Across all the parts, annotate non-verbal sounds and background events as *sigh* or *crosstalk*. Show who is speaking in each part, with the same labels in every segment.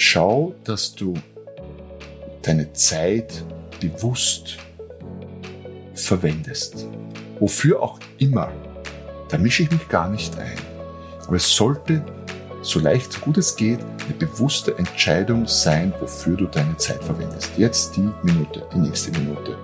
Speaker 1: schau, dass du deine Zeit bewusst verwendest. Wofür auch immer. Da mische ich mich gar nicht ein. Aber es sollte, so leicht, so gut es geht, eine bewusste Entscheidung sein, wofür du deine Zeit verwendest. Jetzt die Minute, die nächste Minute.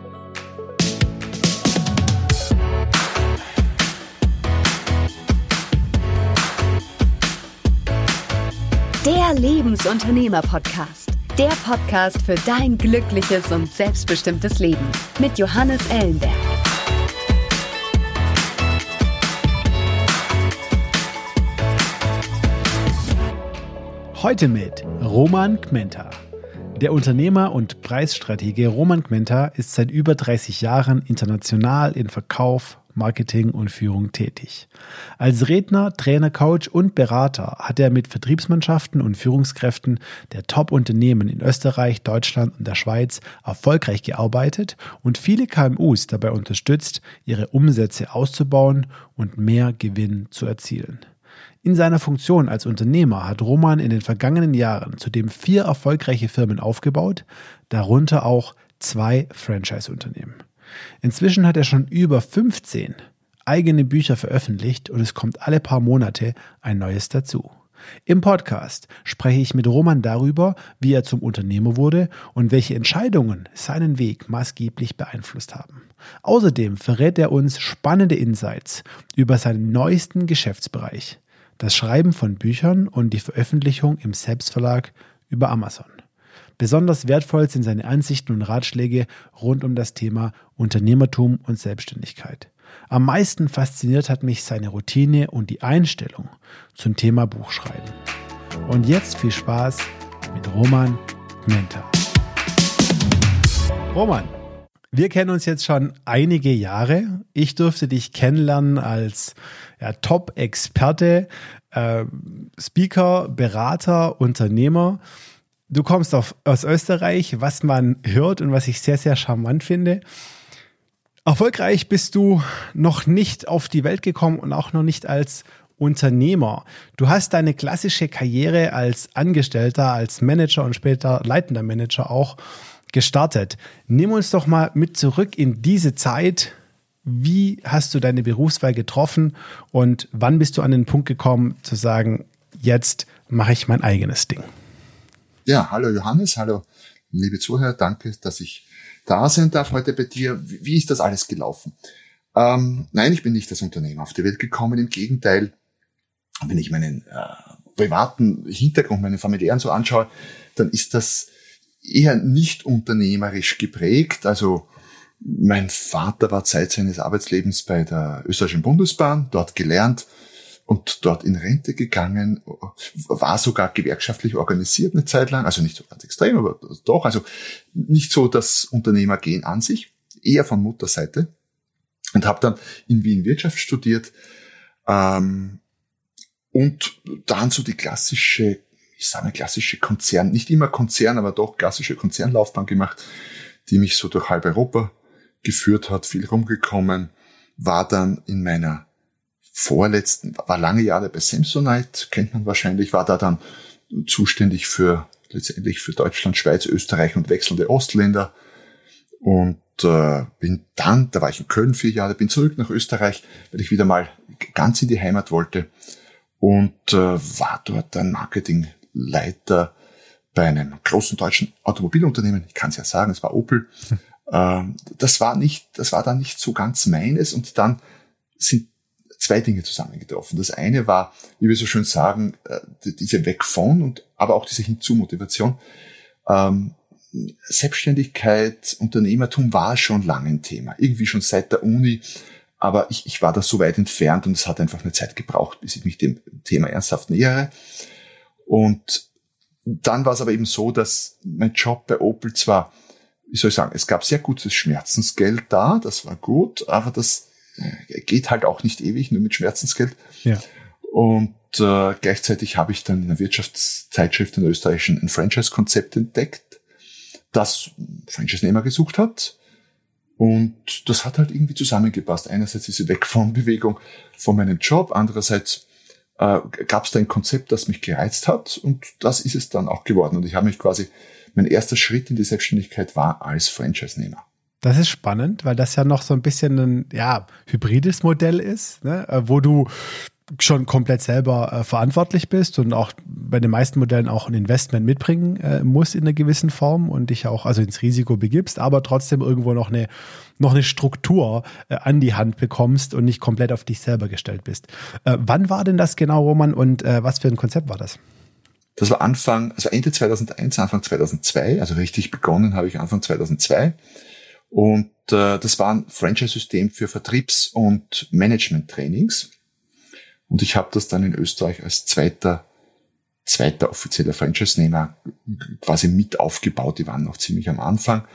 Speaker 2: Lebensunternehmer-Podcast. Der Podcast für dein glückliches und selbstbestimmtes Leben mit Johannes Ellenberg.
Speaker 3: Heute mit Roman Kmenta. Der Unternehmer und Preisstratege Roman Kmenta ist seit über 30 Jahren international in Verkauf, Marketing und Führung tätig. Als Redner, Trainer, Coach und Berater hat er mit Vertriebsmannschaften und Führungskräften der Top-Unternehmen in Österreich, Deutschland und der Schweiz erfolgreich gearbeitet und viele KMUs dabei unterstützt, ihre Umsätze auszubauen und mehr Gewinn zu erzielen. In seiner Funktion als Unternehmer hat Roman in den vergangenen Jahren zudem vier erfolgreiche Firmen aufgebaut, darunter auch zwei Franchise-Unternehmen. Inzwischen hat er schon über 15 eigene Bücher veröffentlicht und es kommt alle paar Monate ein neues dazu. Im Podcast spreche ich mit Roman darüber, wie er zum Unternehmer wurde und welche Entscheidungen seinen Weg maßgeblich beeinflusst haben. Außerdem verrät er uns spannende Insights über seinen neuesten Geschäftsbereich, das Schreiben von Büchern und die Veröffentlichung im Selbstverlag über Amazon. Besonders wertvoll sind seine Ansichten und Ratschläge rund um das Thema Unternehmertum und Selbstständigkeit. Am meisten fasziniert hat mich seine Routine und die Einstellung zum Thema Buchschreiben. Und jetzt viel Spaß mit Roman Menta. Roman, wir kennen uns jetzt schon einige Jahre. Ich durfte dich kennenlernen als ja, Top-Experte, äh, Speaker, Berater, Unternehmer. Du kommst auf, aus Österreich, was man hört und was ich sehr, sehr charmant finde. Erfolgreich bist du noch nicht auf die Welt gekommen und auch noch nicht als Unternehmer. Du hast deine klassische Karriere als Angestellter, als Manager und später leitender Manager auch gestartet. Nimm uns doch mal mit zurück in diese Zeit. Wie hast du deine Berufswahl getroffen und wann bist du an den Punkt gekommen zu sagen, jetzt mache ich mein eigenes Ding?
Speaker 1: Ja, hallo Johannes, hallo liebe Zuhörer, danke, dass ich da sein darf heute bei dir. Wie ist das alles gelaufen? Ähm, nein, ich bin nicht als Unternehmer auf die Welt gekommen. Im Gegenteil, wenn ich meinen äh, privaten Hintergrund, meinen familiären so anschaue, dann ist das eher nicht unternehmerisch geprägt. Also mein Vater war Zeit seines Arbeitslebens bei der österreichischen Bundesbahn, dort gelernt, und dort in Rente gegangen, war sogar gewerkschaftlich organisiert eine Zeit lang, also nicht so ganz extrem, aber doch, also nicht so das Unternehmergehen an sich, eher von Mutterseite und habe dann in Wien Wirtschaft studiert ähm, und dann so die klassische, ich sage mal klassische Konzern, nicht immer Konzern, aber doch klassische Konzernlaufbahn gemacht, die mich so durch halb Europa geführt hat, viel rumgekommen, war dann in meiner vorletzten, war lange Jahre bei Samsonite, kennt man wahrscheinlich, war da dann zuständig für letztendlich für Deutschland, Schweiz, Österreich und wechselnde Ostländer. Und äh, bin dann, da war ich in Köln vier Jahre, bin zurück nach Österreich, weil ich wieder mal ganz in die Heimat wollte und äh, war dort dann Marketingleiter bei einem großen deutschen Automobilunternehmen. Ich kann es ja sagen, es war Opel. Hm. Ähm, das war nicht, das war dann nicht so ganz meines und dann sind zwei Dinge zusammengetroffen. Das eine war, wie wir so schön sagen, äh, diese Weg von und aber auch diese Hinzu-Motivation. Ähm, Selbstständigkeit, Unternehmertum war schon lange ein Thema, irgendwie schon seit der Uni, aber ich, ich war da so weit entfernt und es hat einfach eine Zeit gebraucht, bis ich mich dem Thema ernsthaft nähere. Und dann war es aber eben so, dass mein Job bei Opel zwar, wie soll ich sagen, es gab sehr gutes Schmerzensgeld da, das war gut, aber das geht halt auch nicht ewig, nur mit Schmerzensgeld. Ja. Und äh, gleichzeitig habe ich dann in der Wirtschaftszeitschrift in der österreichischen ein Franchise-Konzept entdeckt, das Franchise-Nehmer gesucht hat. Und das hat halt irgendwie zusammengepasst. Einerseits diese Weg von Bewegung von meinem Job, andererseits äh, gab es da ein Konzept, das mich gereizt hat und das ist es dann auch geworden. Und ich habe mich quasi, mein erster Schritt in die Selbstständigkeit war als Franchise-Nehmer.
Speaker 3: Das ist spannend, weil das ja noch so ein bisschen ein ja, hybrides Modell ist, ne? Äh, wo du schon komplett selber äh, verantwortlich bist und auch bei den meisten Modellen auch ein Investment mitbringen äh, musst in einer gewissen Form und dich auch also ins Risiko begibst, aber trotzdem irgendwo noch eine noch eine Struktur äh, an die Hand bekommst und nicht komplett auf dich selber gestellt bist. Äh, wann war denn das genau, Roman, und äh, was für ein Konzept war das?
Speaker 1: Das war Anfang, also Ende 2001, Anfang 2002, also richtig begonnen habe ich Anfang 2002. Und äh, das war ein Franchise-System für Vertriebs- und Management-Trainings. Und ich habe das dann in Österreich als zweiter, zweiter offizieller Franchise-Nehmer quasi mit aufgebaut. Die waren noch ziemlich am Anfang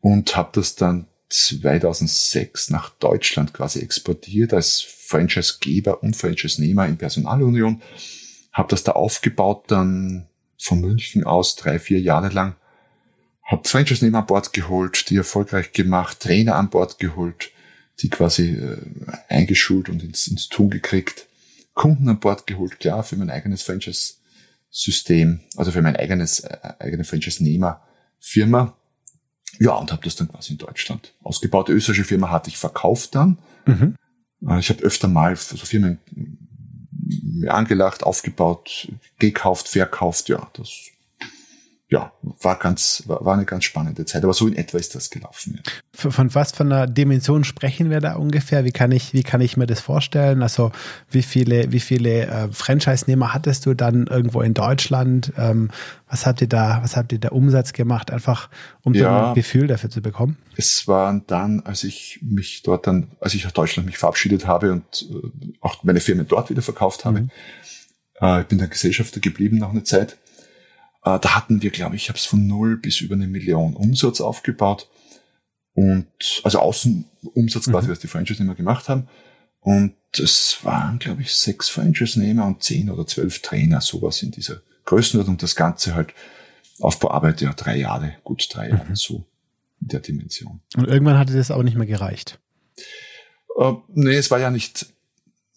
Speaker 1: und habe das dann 2006 nach Deutschland quasi exportiert als Franchise-Geber und Franchise-Nehmer in Personalunion. Habe das da aufgebaut dann von München aus drei, vier Jahre lang. Habe Franchise-Nehmer an Bord geholt, die erfolgreich gemacht, Trainer an Bord geholt, die quasi äh, eingeschult und ins, ins Tun gekriegt. Kunden an Bord geholt, klar, für mein eigenes Franchise-System, also für mein eigenes, äh, eigene Franchise-Nehmer-Firma. Ja, und habe das dann quasi in Deutschland ausgebaut. Die österreichische Firma hatte ich verkauft dann. Mhm. Äh, ich habe öfter mal so Firmen mir angelacht, aufgebaut, gekauft, verkauft. Ja, das ja, war ganz, war, war eine ganz spannende Zeit. Aber so in etwa ist das gelaufen. Ja.
Speaker 3: Von, was von einer Dimension sprechen wir da ungefähr? Wie kann ich, wie kann ich mir das vorstellen? Also wie viele, wie viele äh, Franchise-Nehmer hattest du dann irgendwo in Deutschland? Ähm, was habt ihr da, was habt ihr da Umsatz gemacht? Einfach um ja, so ein Gefühl dafür zu bekommen?
Speaker 1: Es waren dann, als ich mich dort dann, als ich aus Deutschland mich verabschiedet habe und äh, auch meine Firmen dort wieder verkauft habe, mhm. äh, ich bin dann Gesellschafter geblieben nach einer Zeit da hatten wir, glaube ich, ich habe es von null bis über eine Million Umsatz aufgebaut. Und also Außenumsatz quasi, mhm. was die Franchise-Nehmer gemacht haben. Und es waren, glaube ich, sechs Franchise-Nehmer und zehn oder zwölf Trainer, sowas in dieser Größenordnung. Das Ganze halt Aufbauarbeit, ja, drei Jahre, gut drei Jahre, mhm. so in der Dimension.
Speaker 3: Und irgendwann hatte das aber nicht mehr gereicht.
Speaker 1: Äh, nee, es war ja nicht,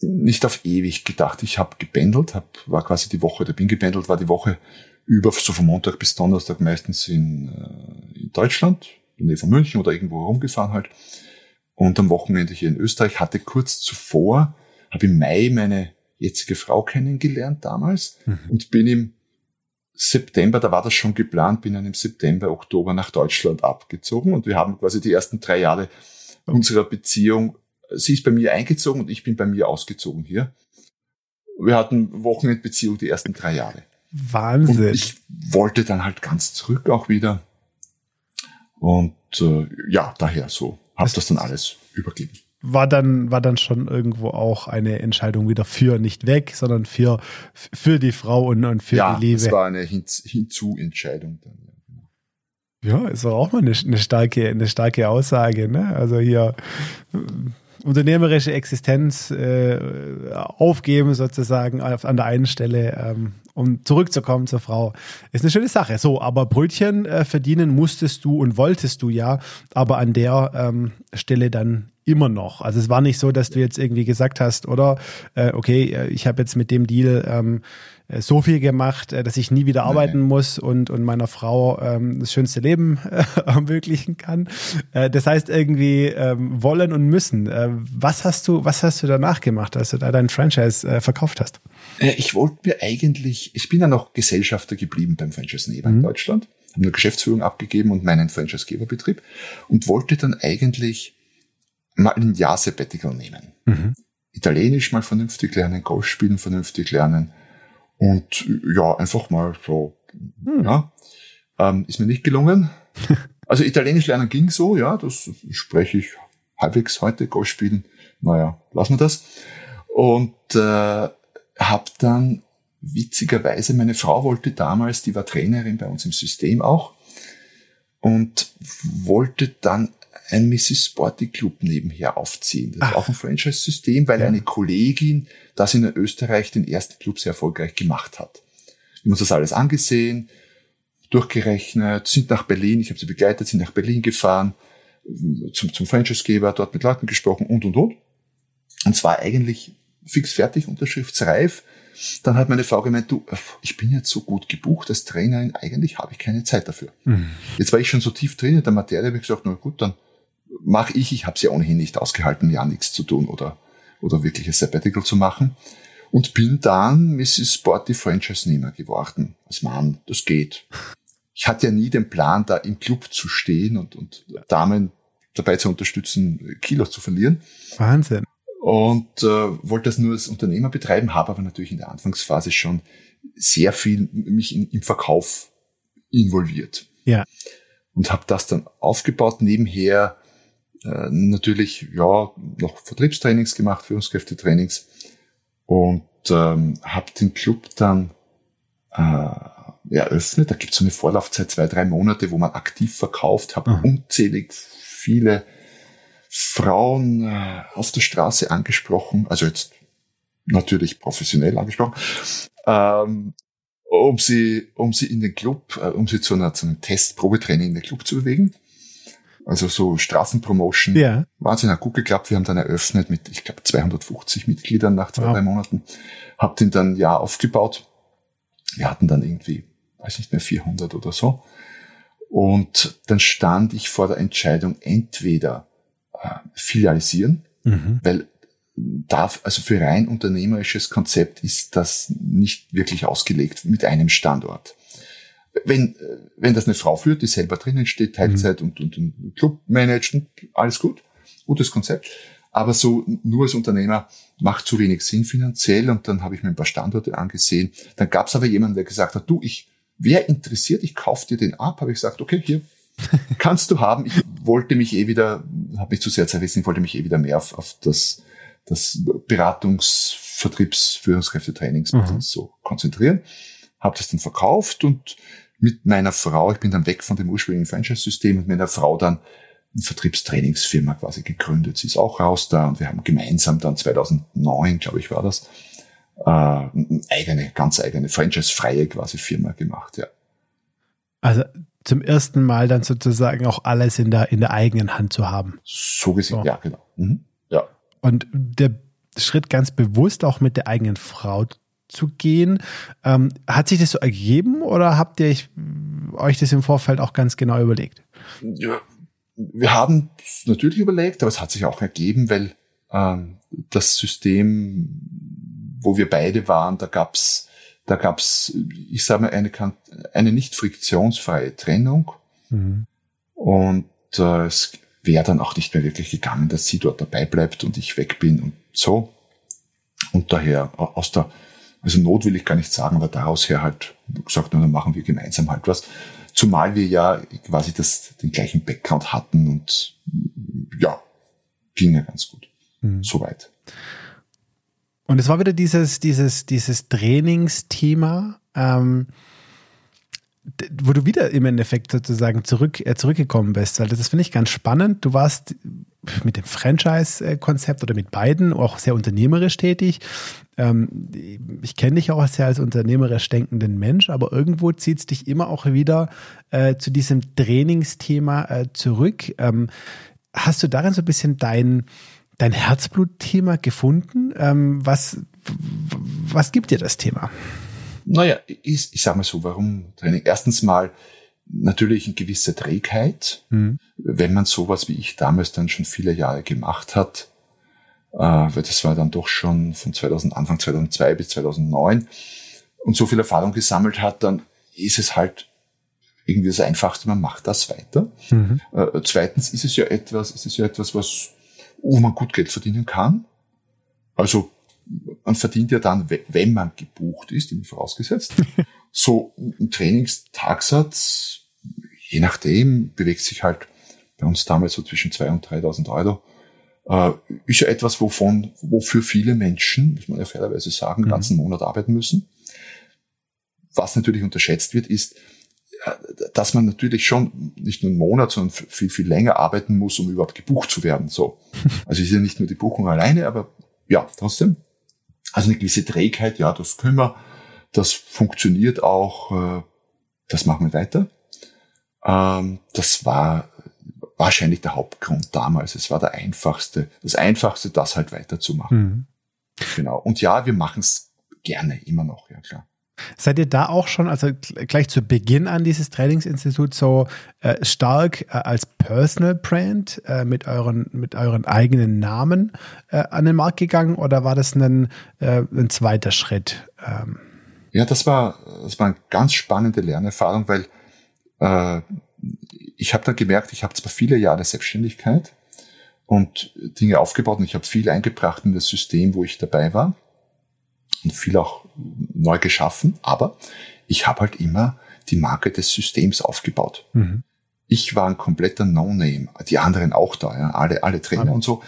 Speaker 1: nicht auf ewig gedacht. Ich habe gebändelt, hab, war quasi die Woche, der bin gebändelt, war die Woche über, so von Montag bis Donnerstag meistens in, äh, in Deutschland, in der Nähe von München oder irgendwo rumgefahren halt. Und am Wochenende hier in Österreich hatte kurz zuvor, habe im Mai meine jetzige Frau kennengelernt damals mhm. und bin im September, da war das schon geplant, bin dann im September, Oktober nach Deutschland abgezogen und wir haben quasi die ersten drei Jahre unserer Beziehung, sie ist bei mir eingezogen und ich bin bei mir ausgezogen hier. Wir hatten Wochenendbeziehung die ersten drei Jahre.
Speaker 3: Wahnsinn.
Speaker 1: Und ich wollte dann halt ganz zurück auch wieder. Und äh, ja, daher so. Hab das dann alles übergeben.
Speaker 3: War dann, war dann schon irgendwo auch eine Entscheidung wieder für nicht weg, sondern für, für die Frau und, und für ja, die Liebe.
Speaker 1: Ja, es war eine Hin Hinzu-Entscheidung dann.
Speaker 3: Ja, ist auch mal eine, eine, starke, eine starke Aussage. Ne? Also hier unternehmerische Existenz äh, aufgeben sozusagen auf, an der einen Stelle, ähm, um zurückzukommen zur Frau, ist eine schöne Sache. So, aber Brötchen äh, verdienen musstest du und wolltest du ja, aber an der ähm, Stelle dann immer noch. Also es war nicht so, dass du jetzt irgendwie gesagt hast, oder äh, okay, äh, ich habe jetzt mit dem Deal ähm, äh, so viel gemacht, äh, dass ich nie wieder arbeiten Nein. muss und, und meiner Frau ähm, das schönste Leben äh, *laughs* ermöglichen kann. Äh, das heißt irgendwie ähm, wollen und müssen. Äh, was hast du, was hast du danach gemacht, als du da dein Franchise äh, verkauft hast?
Speaker 1: Ich wollte mir eigentlich, ich bin ja noch Gesellschafter geblieben beim Franchise-Nehmer mhm. in Deutschland, habe eine Geschäftsführung abgegeben und meinen Franchise-Geberbetrieb und wollte dann eigentlich mal ein Jahr Sabbatical nehmen. Mhm. Italienisch mal vernünftig lernen, Golf spielen vernünftig lernen und ja, einfach mal so, mhm. ja, ähm, ist mir nicht gelungen. *laughs* Also Italienisch lernen ging so, ja, das spreche ich halbwegs heute, Golf spielen, naja, lassen wir das. Und äh, habe dann witzigerweise, meine Frau wollte damals, die war Trainerin bei uns im System auch, und wollte dann ein Mrs. Sporty Club nebenher aufziehen. Das Ach. ist auch ein Franchise-System, weil ja. eine Kollegin das in Österreich den ersten Club sehr erfolgreich gemacht hat. Wir haben uns das alles angesehen, durchgerechnet, sind nach Berlin, ich habe sie begleitet, sind nach Berlin gefahren, zum, zum Franchise-Geber, dort mit Leuten gesprochen und, und, und. Und zwar eigentlich fix fertig, unterschriftsreif. Dann hat meine Frau gemeint, du, ich bin jetzt so gut gebucht als Trainerin, eigentlich habe ich keine Zeit dafür. Mhm. Jetzt war ich schon so tief drin in der Materie, habe ich gesagt, na gut, dann mache ich, ich habe es ja ohnehin nicht ausgehalten, ja nichts zu tun oder, oder wirklich ein Sabbatical zu machen. Und bin dann Mrs. Sporty Franchise-Nehmer geworden. Als Mann, das geht. Ich hatte ja nie den Plan, da im Club zu stehen und, und Damen dabei zu unterstützen, Kilos zu verlieren.
Speaker 3: Wahnsinn.
Speaker 1: Und äh, wollte das nur als Unternehmer betreiben, habe aber natürlich in der Anfangsphase schon sehr viel mich in, im Verkauf involviert.
Speaker 3: Ja.
Speaker 1: Und habe das dann aufgebaut, nebenher äh, natürlich ja noch Vertriebstrainings gemacht, Führungskräftetrainings und ähm, habe den Club dann äh, eröffnet. Da gibt es so eine Vorlaufzeit, zwei, drei Monate, wo man aktiv verkauft, habe mhm. unzählig viele Frauen äh, auf der Straße angesprochen, also jetzt natürlich professionell angesprochen, ähm, um sie, um sie in den Club, äh, um sie zu, einer, zu einem Test, Probetraining in den Club zu bewegen. Also so Straßenpromotion.
Speaker 3: Ja.
Speaker 1: Wahnsinn, hat gut geklappt. Wir haben dann eröffnet mit, ich glaube, 250 Mitgliedern nach zwei, wow. drei Monaten. Hab den dann ja aufgebaut. Wir hatten dann irgendwie, weiß nicht mehr, 400 oder so. Und dann stand ich vor der Entscheidung, entweder filialisieren, mhm. weil darf, also für rein unternehmerisches Konzept ist das nicht wirklich ausgelegt mit einem Standort. Wenn, äh, wenn das eine Frau führt, die selber drinnen steht, Teilzeit mhm. und, und, und Club managt, alles gut, gutes Konzept. Aber so nur als Unternehmer macht zu wenig Sinn finanziell und dann habe ich mir ein paar Standorte angesehen. Dann gab es aber jemanden, der gesagt hat, du, ich wer interessiert, ich kaufe dir den ab, habe ich gesagt, okay, hier *laughs* kannst du haben. Ich wollte mich eh wieder, habe mich zu sehr zerrissen, ich wollte mich eh wieder mehr auf, auf das, das Beratungs-, Vertriebs-, Führungskräftetrainings mhm. so konzentrieren. Habe das dann verkauft und mit meiner Frau, ich bin dann weg von dem ursprünglichen Franchise-System und mit meiner Frau dann eine Vertriebstrainingsfirma quasi gegründet. Sie ist auch raus da und wir haben gemeinsam dann 2009, glaube ich, war das, äh, eigene, ganz eigene, franchise-freie quasi Firma gemacht, ja.
Speaker 3: Also zum ersten Mal dann sozusagen auch alles in der, in der eigenen Hand zu haben.
Speaker 1: So gesehen, so. ja, genau. Mhm. Ja.
Speaker 3: Und der Schritt ganz bewusst auch mit der eigenen Frau zu gehen, ähm, hat sich das so ergeben oder habt ihr euch das im Vorfeld auch ganz genau überlegt?
Speaker 1: Ja, wir haben es natürlich überlegt, aber es hat sich auch ergeben, weil ähm, das System wo wir beide waren, da gab's, da gab's, ich sage mal, eine, eine nicht friktionsfreie Trennung. Mhm. Und äh, es wäre dann auch nicht mehr wirklich gegangen, dass sie dort dabei bleibt und ich weg bin und so. Und daher aus der, also Not will ich gar nicht sagen, aber daraus her halt gesagt, na, dann machen wir gemeinsam halt was. Zumal wir ja quasi das, den gleichen Background hatten und ja, ging ja ganz gut. Mhm. Soweit.
Speaker 3: Und es war wieder dieses, dieses, dieses Trainingsthema, ähm, wo du wieder im Endeffekt sozusagen zurück, äh, zurückgekommen bist. Weil das finde ich ganz spannend. Du warst mit dem Franchise-Konzept oder mit beiden auch sehr unternehmerisch tätig. Ähm, ich kenne dich auch sehr als unternehmerisch denkenden Mensch, aber irgendwo zieht es dich immer auch wieder äh, zu diesem Trainingsthema äh, zurück. Ähm, hast du darin so ein bisschen dein, dein Herzblutthema gefunden? Ähm, was, was gibt dir das Thema?
Speaker 1: Naja, ich, ich sage mal so, warum Training? Erstens mal natürlich eine gewisse Trägheit, mhm. wenn man sowas wie ich damals dann schon viele Jahre gemacht hat, äh, weil das war dann doch schon von 2000, Anfang 2002 bis 2009 und so viel Erfahrung gesammelt hat, dann ist es halt irgendwie das Einfachste, man macht das weiter. Mhm. Äh, zweitens ist es ja etwas, ist es ja etwas, was wo man gut Geld verdienen kann. Also man verdient ja dann, wenn man gebucht ist, immer vorausgesetzt. *laughs* so ein Trainingstagsatz, je nachdem, bewegt sich halt bei uns damals so zwischen 2.000 und 3.000 Euro. Äh, ist ja etwas, wovon, wofür viele Menschen, muss man ja fairerweise sagen, den mhm. ganzen Monat arbeiten müssen. Was natürlich unterschätzt wird, ist, dass man natürlich schon nicht nur einen Monat, sondern viel, viel länger arbeiten muss, um überhaupt gebucht zu werden. So. *laughs* Also ist ja nicht nur die Buchung alleine, aber ja, trotzdem. Also eine gewisse Trägheit, ja, das können wir, das funktioniert auch, äh, das machen wir weiter. Ähm, das war wahrscheinlich der Hauptgrund damals. Es war der einfachste, das einfachste, das halt weiterzumachen. Mhm. Genau. Und ja, wir machen es gerne, immer noch, ja klar.
Speaker 3: Seid ihr da auch schon, also gleich zu Beginn an dieses Trainingsinstitut so äh, stark äh, als Personal Brand äh, mit euren mit euren eigenen Namen äh, an den Markt gegangen oder war das ein, äh, ein zweiter Schritt? Ähm?
Speaker 1: Ja, das war das war eine ganz spannende Lernerfahrung, weil äh, ich habe dann gemerkt, ich habe zwar viele Jahre Selbstständigkeit und Dinge aufgebaut und ich habe viel eingebracht in das System, wo ich dabei war und viel auch neu geschaffen, aber ich habe halt immer die Marke des Systems aufgebaut. Mhm. Ich war ein kompletter No-Name, die anderen auch da, ja, alle, alle Trainer mhm. und so.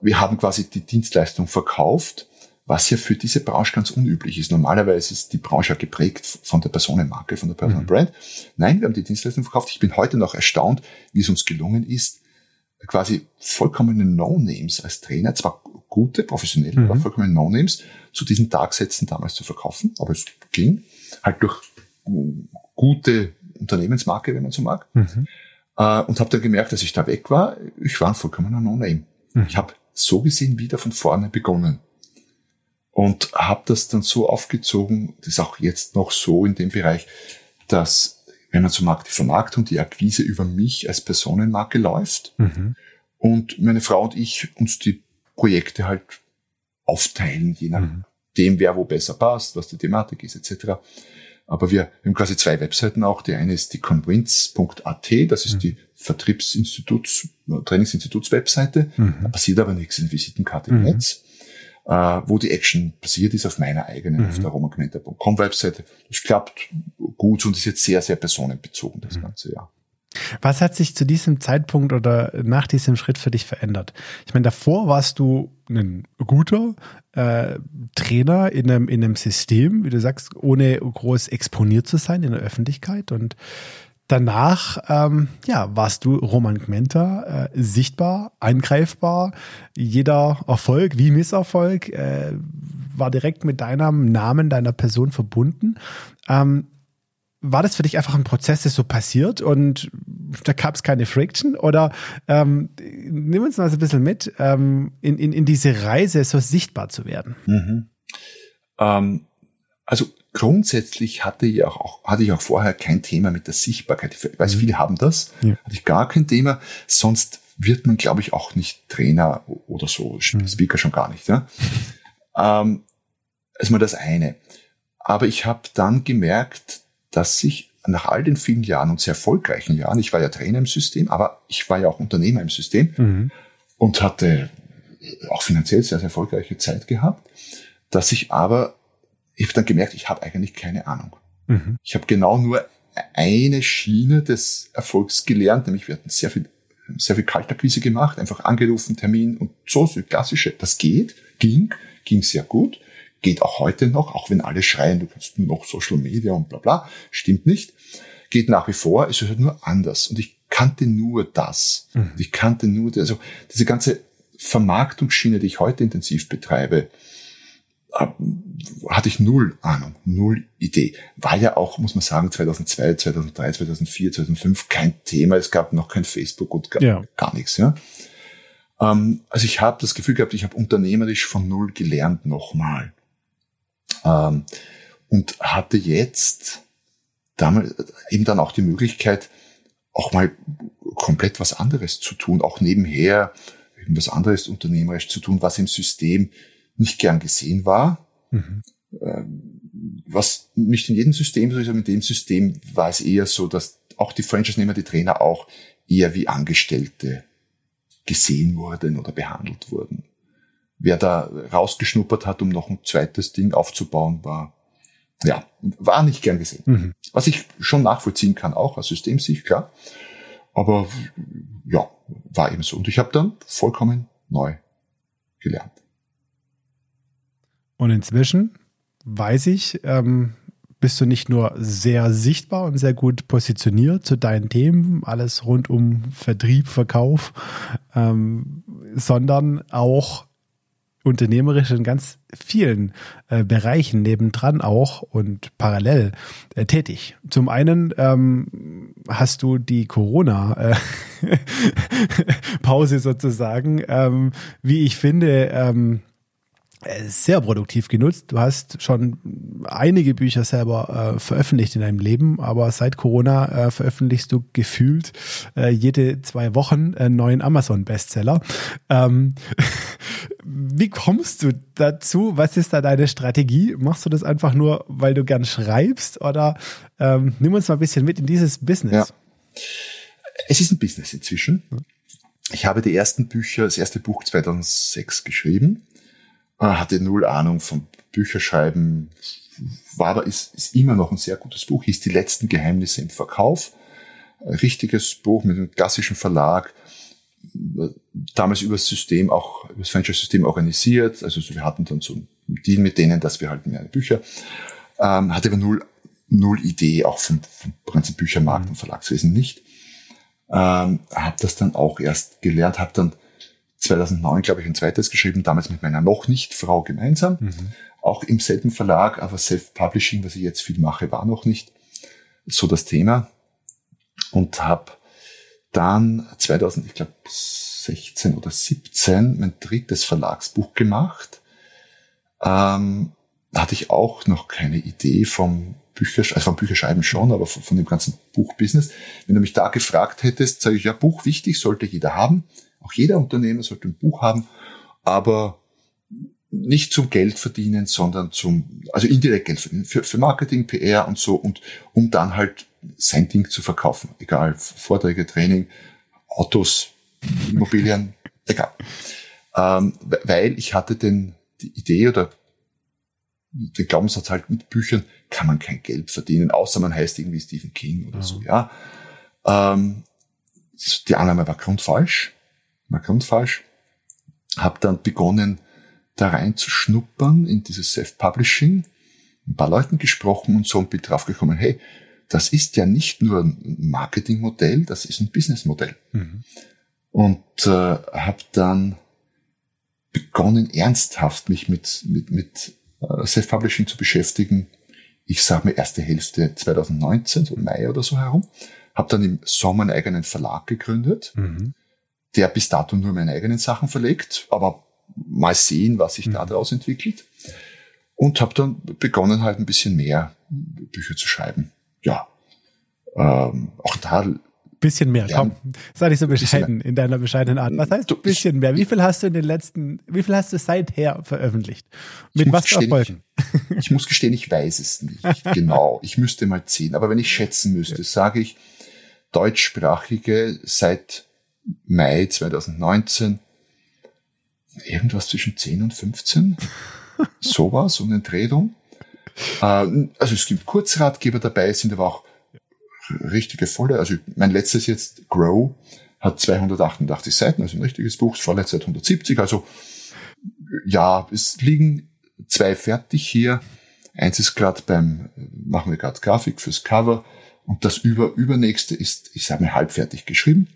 Speaker 1: Wir haben quasi die Dienstleistung verkauft, was ja für diese Branche ganz unüblich ist. Normalerweise ist die Branche ja geprägt von der Personenmarke, von der Personal mhm. Brand. Nein, wir haben die Dienstleistung verkauft. Ich bin heute noch erstaunt, wie es uns gelungen ist, quasi vollkommene No-Names als Trainer, zwar gute, professionelle, mhm. aber vollkommene No-Names zu diesen Tagsätzen damals zu verkaufen, aber es ging halt durch gute Unternehmensmarke, wenn man so mag. Mhm. Äh, und habe dann gemerkt, dass ich da weg war, ich war ein vollkommener No-Name. Mhm. Ich habe so gesehen wieder von vorne begonnen und habe das dann so aufgezogen, das ist auch jetzt noch so in dem Bereich, dass wenn man so mag, die Vermarktung, die Akquise über mich als Personenmarke läuft. Mhm. Und meine Frau und ich uns die Projekte halt aufteilen, je nachdem, mhm. wer wo besser passt, was die Thematik ist, etc. Aber wir haben quasi zwei Webseiten auch. Die eine ist die convince.at, das ist mhm. die Vertriebsinstituts, Trainingsinstituts-Webseite. Mhm. Da passiert aber nichts in Visitenkarte im mhm. Netz äh, wo die Action passiert ist auf meiner eigenen, mhm. auf der romagmenta.com Webseite. Das klappt gut und ist jetzt sehr, sehr personenbezogen, das ganze Jahr.
Speaker 3: Was hat sich zu diesem Zeitpunkt oder nach diesem Schritt für dich verändert? Ich meine, davor warst du ein guter äh, Trainer in einem, in einem System, wie du sagst, ohne groß exponiert zu sein in der Öffentlichkeit und Danach ähm, ja, warst du Roman Gmenta, äh, sichtbar, eingreifbar. Jeder Erfolg wie Misserfolg äh, war direkt mit deinem Namen, deiner Person verbunden. Ähm, war das für dich einfach ein Prozess, der so passiert und da gab es keine Friction? Oder ähm, nimm uns mal so ein bisschen mit, ähm, in, in, in diese Reise so sichtbar zu werden.
Speaker 1: Mhm. Ähm, also grundsätzlich hatte ich auch, hatte ich auch vorher kein Thema mit der Sichtbarkeit. Ich weiß, mhm. viele haben das. Ja. Hatte ich gar kein Thema. Sonst wird man, glaube ich, auch nicht Trainer oder so. Mhm. Speaker schon gar nicht. Ja? ähm, ist mal das eine. Aber ich habe dann gemerkt, dass ich nach all den vielen Jahren und sehr erfolgreichen Jahren, ich war ja Trainer im System, aber ich war ja auch Unternehmer im System mhm. und hatte auch finanziell sehr, sehr erfolgreiche Zeit gehabt, dass ich aber ich habe dann gemerkt, ich habe eigentlich keine Ahnung. Mhm. Ich habe genau nur eine Schiene des Erfolgs gelernt, nämlich wir hatten sehr viel, sehr viel Kaltakquise gemacht, einfach angerufen, Termin und so, so klassische. Das geht, ging, ging sehr gut, geht auch heute noch, auch wenn alle schreien, du kannst nur noch Social Media und bla bla, stimmt nicht. Geht nach wie vor, es ist halt nur anders. Und ich kannte nur das. Mhm. Ich kannte nur, also diese ganze Vermarktungsschiene, die ich heute intensiv betreibe, hatte ich null Ahnung, null Idee. War ja auch, muss man sagen, 2002, 2003, 2004, 2005 kein Thema. Es gab noch kein Facebook und gar, ja. gar nichts. Ja. Ähm, also ich habe das Gefühl gehabt, ich habe unternehmerisch von null gelernt nochmal. Ähm, und hatte jetzt damals eben dann auch die Möglichkeit, auch mal komplett was anderes zu tun, auch nebenher was anderes unternehmerisch zu tun, was im System nicht gern gesehen war. Mhm. Was nicht in jedem System so ist, aber in dem System war es eher so, dass auch die Franchise-Nehmer, die Trainer auch eher wie Angestellte gesehen wurden oder behandelt wurden. Wer da rausgeschnuppert hat, um noch ein zweites Ding aufzubauen, war, ja, war nicht gern gesehen. Mhm. Was ich schon nachvollziehen kann, auch aus Systemsicht, klar. Aber ja, war eben so. Und ich habe dann vollkommen neu gelernt.
Speaker 3: Und inzwischen weiß ich, ähm, bist du nicht nur sehr sichtbar und sehr gut positioniert zu deinen Themen, alles rund um Vertrieb, Verkauf, ähm, sondern auch unternehmerisch in ganz vielen äh, Bereichen nebendran auch und parallel äh, tätig. Zum einen ähm, hast du die Corona-Pause äh, *laughs* sozusagen, ähm, wie ich finde, ähm, äh, sehr produktiv genutzt. Du hast schon einige Bücher selber äh, veröffentlicht in deinem Leben, aber seit Corona äh, veröffentlichst du gefühlt äh, jede zwei Wochen einen neuen Amazon-Bestseller. Ähm, *laughs* wie kommst du dazu? Was ist da deine Strategie? Machst du das einfach nur, weil du gern schreibst oder ähm, nimm uns mal ein bisschen mit in dieses Business? Ja.
Speaker 1: Es ist ein Business inzwischen. Ich habe die ersten Bücher, das erste Buch 2006 geschrieben hatte null Ahnung vom Bücherschreiben, war aber ist, ist immer noch ein sehr gutes Buch, hieß Die letzten Geheimnisse im Verkauf. Ein richtiges Buch mit einem klassischen Verlag, damals über das System auch, über das Franchise-System organisiert. Also wir hatten dann so einen Deal mit denen, dass wir halt mehr Bücher, ähm, hatte aber null, null Idee auch vom, vom ganzen Büchermarkt mhm. und Verlagswesen nicht. Ähm, habe das dann auch erst gelernt, habe dann 2009, glaube ich, ein zweites geschrieben, damals mit meiner noch nicht Frau gemeinsam. Mhm. Auch im selben Verlag, aber Self-Publishing, was ich jetzt viel mache, war noch nicht so das Thema. Und habe dann 2000, ich glaube 16 oder 17, mein drittes Verlagsbuch gemacht. Ähm, da hatte ich auch noch keine Idee vom Bücher, also vom Bücherschreiben schon, aber von, von dem ganzen Buchbusiness. Wenn du mich da gefragt hättest, sage ich, ja, Buch wichtig, sollte jeder haben. Auch jeder Unternehmer sollte ein Buch haben, aber nicht zum Geld verdienen, sondern zum, also indirekt Geld verdienen, für, für Marketing, PR und so und um dann halt sein Ding zu verkaufen. Egal, Vorträge, Training, Autos, Immobilien, egal. Ähm, weil ich hatte den, die Idee oder den Glaubenssatz halt mit Büchern kann man kein Geld verdienen, außer man heißt irgendwie Stephen King oder mhm. so, ja. Ähm, die Annahme war grundfalsch war grundfalsch. Habe dann begonnen, da rein zu schnuppern in dieses Self-Publishing, ein paar Leuten gesprochen und so und bin draufgekommen, hey, das ist ja nicht nur ein Marketingmodell, das ist ein Businessmodell. Mhm. Und äh, habe dann begonnen, ernsthaft mich mit, mit, mit äh, Self-Publishing zu beschäftigen. Ich sage mir erste Hälfte 2019, so Mai oder so herum. Habe dann im Sommer einen eigenen Verlag gegründet. Mhm der bis dato nur meine eigenen Sachen verlegt, aber mal sehen, was sich mhm. da daraus entwickelt. Und habe dann begonnen, halt ein bisschen mehr Bücher zu schreiben. Ja, ähm, auch da
Speaker 3: bisschen mehr, komm, sei nicht so bescheiden in deiner bescheidenen Art. Was heißt du, bisschen mehr? Wie viel hast du in den letzten, wie viel hast du seither veröffentlicht? Mit was für Erfolgen?
Speaker 1: Ich, ich, muss gestehen, ich weiß es nicht *laughs* genau. Ich müsste mal zählen. Aber wenn ich schätzen müsste, sage ich deutschsprachige seit Mai 2019 irgendwas zwischen 10 und 15. *laughs* Sowas um den Dreh rum. Äh, also es gibt Kurzratgeber dabei, sind aber auch richtige volle. Also mein letztes jetzt, Grow, hat 288 Seiten, also ein richtiges Buch, das vorletzte hat 170. Also ja, es liegen zwei fertig hier. Eins ist gerade beim, machen wir gerade Grafik fürs Cover und das über, übernächste ist, ich sage mal, halbfertig geschrieben.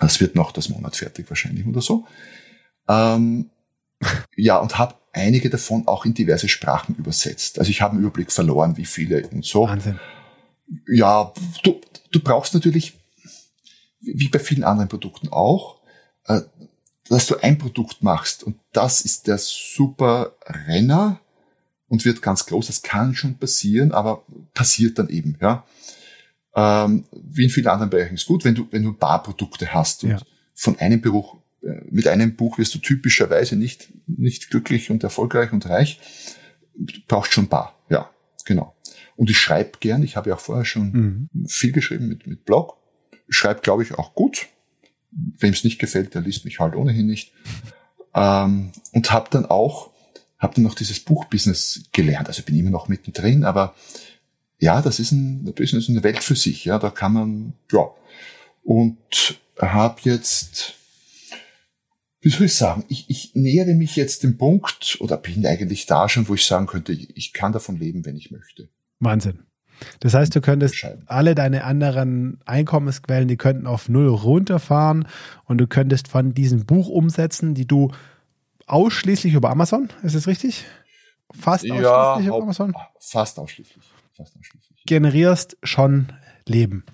Speaker 1: Das wird noch das Monat fertig wahrscheinlich oder so. Ähm, *laughs* ja, und habe einige davon auch in diverse Sprachen übersetzt. Also ich habe einen Überblick verloren, wie viele und so. Wahnsinn. Ja, du, du brauchst natürlich, wie bei vielen anderen Produkten auch, äh, dass du ein Produkt machst und das ist der super Renner und wird ganz groß. Das kann schon passieren, aber passiert dann eben, ja. Ähm, wie in vielen anderen Bereichen ist gut, wenn du, wenn du ein paar Produkte hast und ja. von einem Buch, äh, mit einem Buch wirst du typischerweise nicht, nicht glücklich und erfolgreich und reich. Du brauchst schon ein paar, ja, genau. Und ich schreibe gern, ich habe ja auch vorher schon mhm. viel geschrieben mit, mit Blog. Ich schreibe, glaube ich, auch gut. Wem es nicht gefällt, der liest mich halt ohnehin nicht. Ähm, und habe dann auch, habe dann noch dieses Buchbusiness gelernt. Also bin immer noch mittendrin, aber ja, das ist ein Business, eine Welt für sich. Ja, da kann man, ja. Und habe jetzt, wie soll ich sagen, ich, ich nähere mich jetzt dem Punkt oder bin eigentlich da schon, wo ich sagen könnte, ich kann davon leben, wenn ich möchte.
Speaker 3: Wahnsinn. Das heißt, du könntest alle deine anderen Einkommensquellen, die könnten auf null runterfahren und du könntest von diesem Buch umsetzen, die du ausschließlich über Amazon, ist das richtig?
Speaker 1: Fast ausschließlich ja, über Amazon? Fast ausschließlich fast
Speaker 3: ausschließlich. Generierst schon Leben.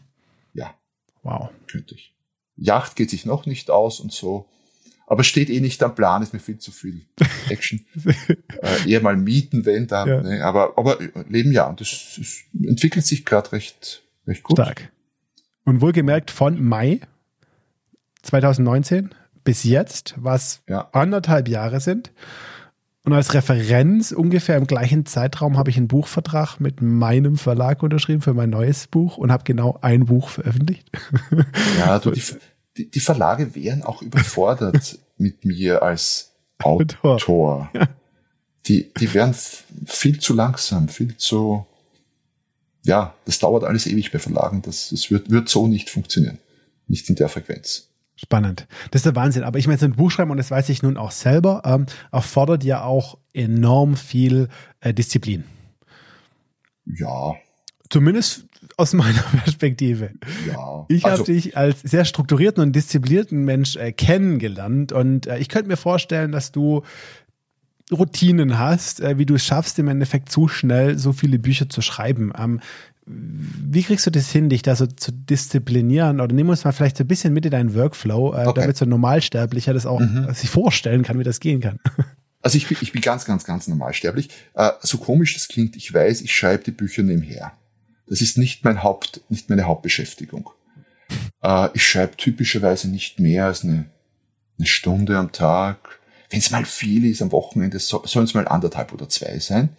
Speaker 1: Ja. Wow. Könnte ich. Yacht geht sich noch nicht aus und so. Aber steht eh nicht am Plan, ist mir viel zu viel *laughs* Action. äh, eher mal mieten, wenn dann. Ja. Ne? Aber, aber leben ja. Und das, das entwickelt sich gerade recht, recht gut.
Speaker 3: Stark. Und wohlgemerkt von Mai 2019 bis jetzt, was ja. anderthalb Jahre sind. Und als Referenz ungefähr im gleichen Zeitraum habe ich einen Buchvertrag mit meinem Verlag unterschrieben für mein neues Buch und habe genau ein Buch veröffentlicht.
Speaker 1: Ja, *laughs* du, die, die Verlage wären auch überfordert *laughs* mit mir als Autor. Die, die wären viel zu langsam, viel zu, ja, das dauert alles ewig bei Verlagen. Das, das wird, wird so nicht funktionieren. Nicht in der Frequenz.
Speaker 3: Spannend. Das ist der Wahnsinn. Aber ich meine, so ein Buch schreiben, und das weiß ich nun auch selber, ähm, erfordert ja auch enorm viel äh, Disziplin.
Speaker 1: Ja.
Speaker 3: Zumindest aus *laughs* meiner Perspektive. Ja. Ich also, habe dich als sehr strukturierten und disziplinierten Mensch äh, kennengelernt und äh, ich könnte mir vorstellen, dass du Routinen hast, äh, wie du es schaffst, im Endeffekt zu schnell so viele Bücher zu schreiben. Ähm, wie kriegst du das hin, dich da so zu disziplinieren? Oder nimm uns mal vielleicht so ein bisschen mit in deinen Workflow, äh, okay. damit so ein Normalsterblicher das auch mhm. sich vorstellen kann, wie das gehen kann. *laughs*
Speaker 1: Also ich bin, ich bin ganz, ganz, ganz normalsterblich. Äh, so komisch das klingt, ich weiß, ich schreibe die Bücher nebenher. Das ist nicht mein Haupt, nicht meine Hauptbeschäftigung. Äh, ich schreibe typischerweise nicht mehr als eine, eine Stunde am Tag. Wenn es mal viel ist am Wochenende, so, sollen es mal anderthalb oder zwei sein.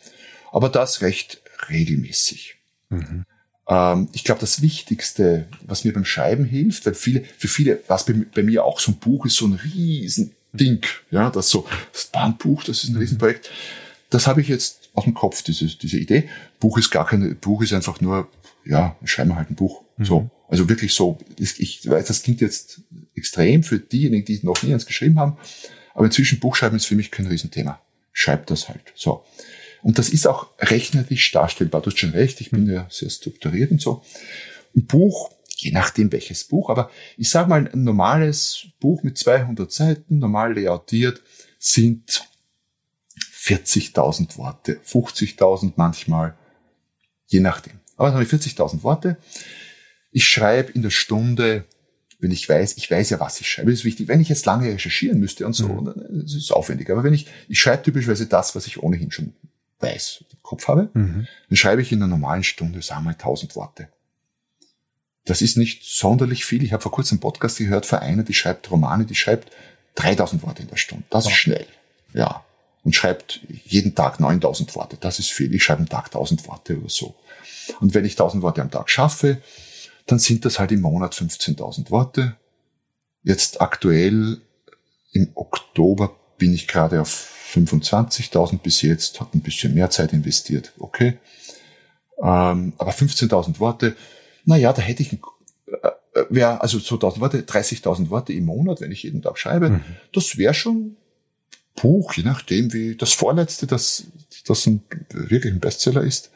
Speaker 1: Aber das recht regelmäßig. Mhm. Ähm, ich glaube, das Wichtigste, was mir beim Schreiben hilft, weil viele, für viele, was bei, bei mir auch so ein Buch ist, so ein Riesending, ja, das so, das Bandbuch, das ist ein mhm. Riesenprojekt. Das habe ich jetzt aus dem Kopf, diese, diese Idee. Buch ist gar kein, Buch ist einfach nur, ja, schreiben wir halt ein Buch. Mhm. So. Also wirklich so, ich weiß, das klingt jetzt extrem für diejenigen, die noch nie eins geschrieben haben, aber inzwischen Buchschreiben ist für mich kein Riesenthema. Schreibt das halt. So. Und das ist auch rechnerisch darstellbar. Du hast schon recht, ich bin hm. ja sehr strukturiert und so. Ein Buch, je nachdem welches Buch, aber ich sage mal, ein normales Buch mit 200 Seiten, normal layoutiert, sind 40.000 Worte, 50.000 manchmal, je nachdem. Aber dann habe ich 40.000 Worte. Ich schreibe in der Stunde, wenn ich weiß, ich weiß ja, was ich schreibe, das ist wichtig. Wenn ich jetzt lange recherchieren müsste und so, mhm. dann ist es aufwendig. Aber wenn ich, ich schreibe typischerweise das, was ich ohnehin schon weiß, im Kopf habe, mhm. dann schreibe ich in einer normalen Stunde, sagen wir mal, 1000 Worte. Das ist nicht sonderlich viel. Ich habe vor kurzem einen Podcast gehört für eine, die schreibt Romane, die schreibt 3000 Worte in der Stunde. Das ist schnell. Ja. Und schreibt jeden Tag 9000 Worte. Das ist viel. Ich schreibe am Tag 1000 Worte oder so. Und wenn ich 1000 Worte am Tag schaffe, dann sind das halt im Monat 15.000 Worte. Jetzt aktuell im Oktober bin ich gerade auf 25.000 bis jetzt, hat ein bisschen mehr Zeit investiert, okay. Ähm, aber 15.000 Worte, na ja, da hätte ich, äh, äh wäre also so 1.000 Worte, 30.000 Worte im Monat, wenn ich jeden Tag schreibe, mhm. das wäre schon Buch, je nachdem wie das vorletzte, das, das ein, wirklich ein Bestseller ist,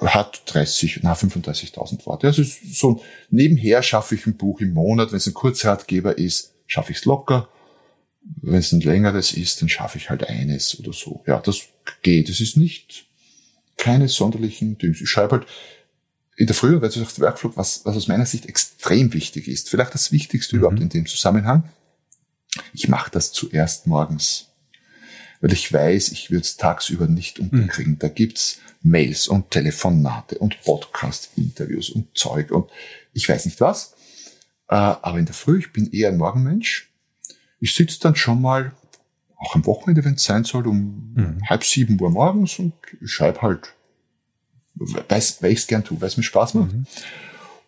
Speaker 1: hat 30, na 35.000 Worte. Also so nebenher schaffe ich ein Buch im Monat, wenn es ein Kurzratgeber ist, schaffe ich es locker wenn es ein längeres ist, dann schaffe ich halt eines oder so. Ja, das geht. Es ist nicht keine sonderlichen Dinge. Ich schreibe halt in der Früh, weil du sagst, Workflow, was, was aus meiner Sicht extrem wichtig ist, vielleicht das Wichtigste mhm. überhaupt in dem Zusammenhang. Ich mache das zuerst morgens, weil ich weiß, ich würde es tagsüber nicht unterkriegen. Mhm. Da gibt's Mails und Telefonate und Podcast-Interviews und Zeug und ich weiß nicht was. Äh, aber in der Früh, ich bin eher ein Morgenmensch ich sitze dann schon mal, auch am Wochenende, wenn es sein soll, um mhm. halb sieben Uhr morgens und schreibe halt, weiß, weil ich es gern tue, weil es mir Spaß macht. Mhm.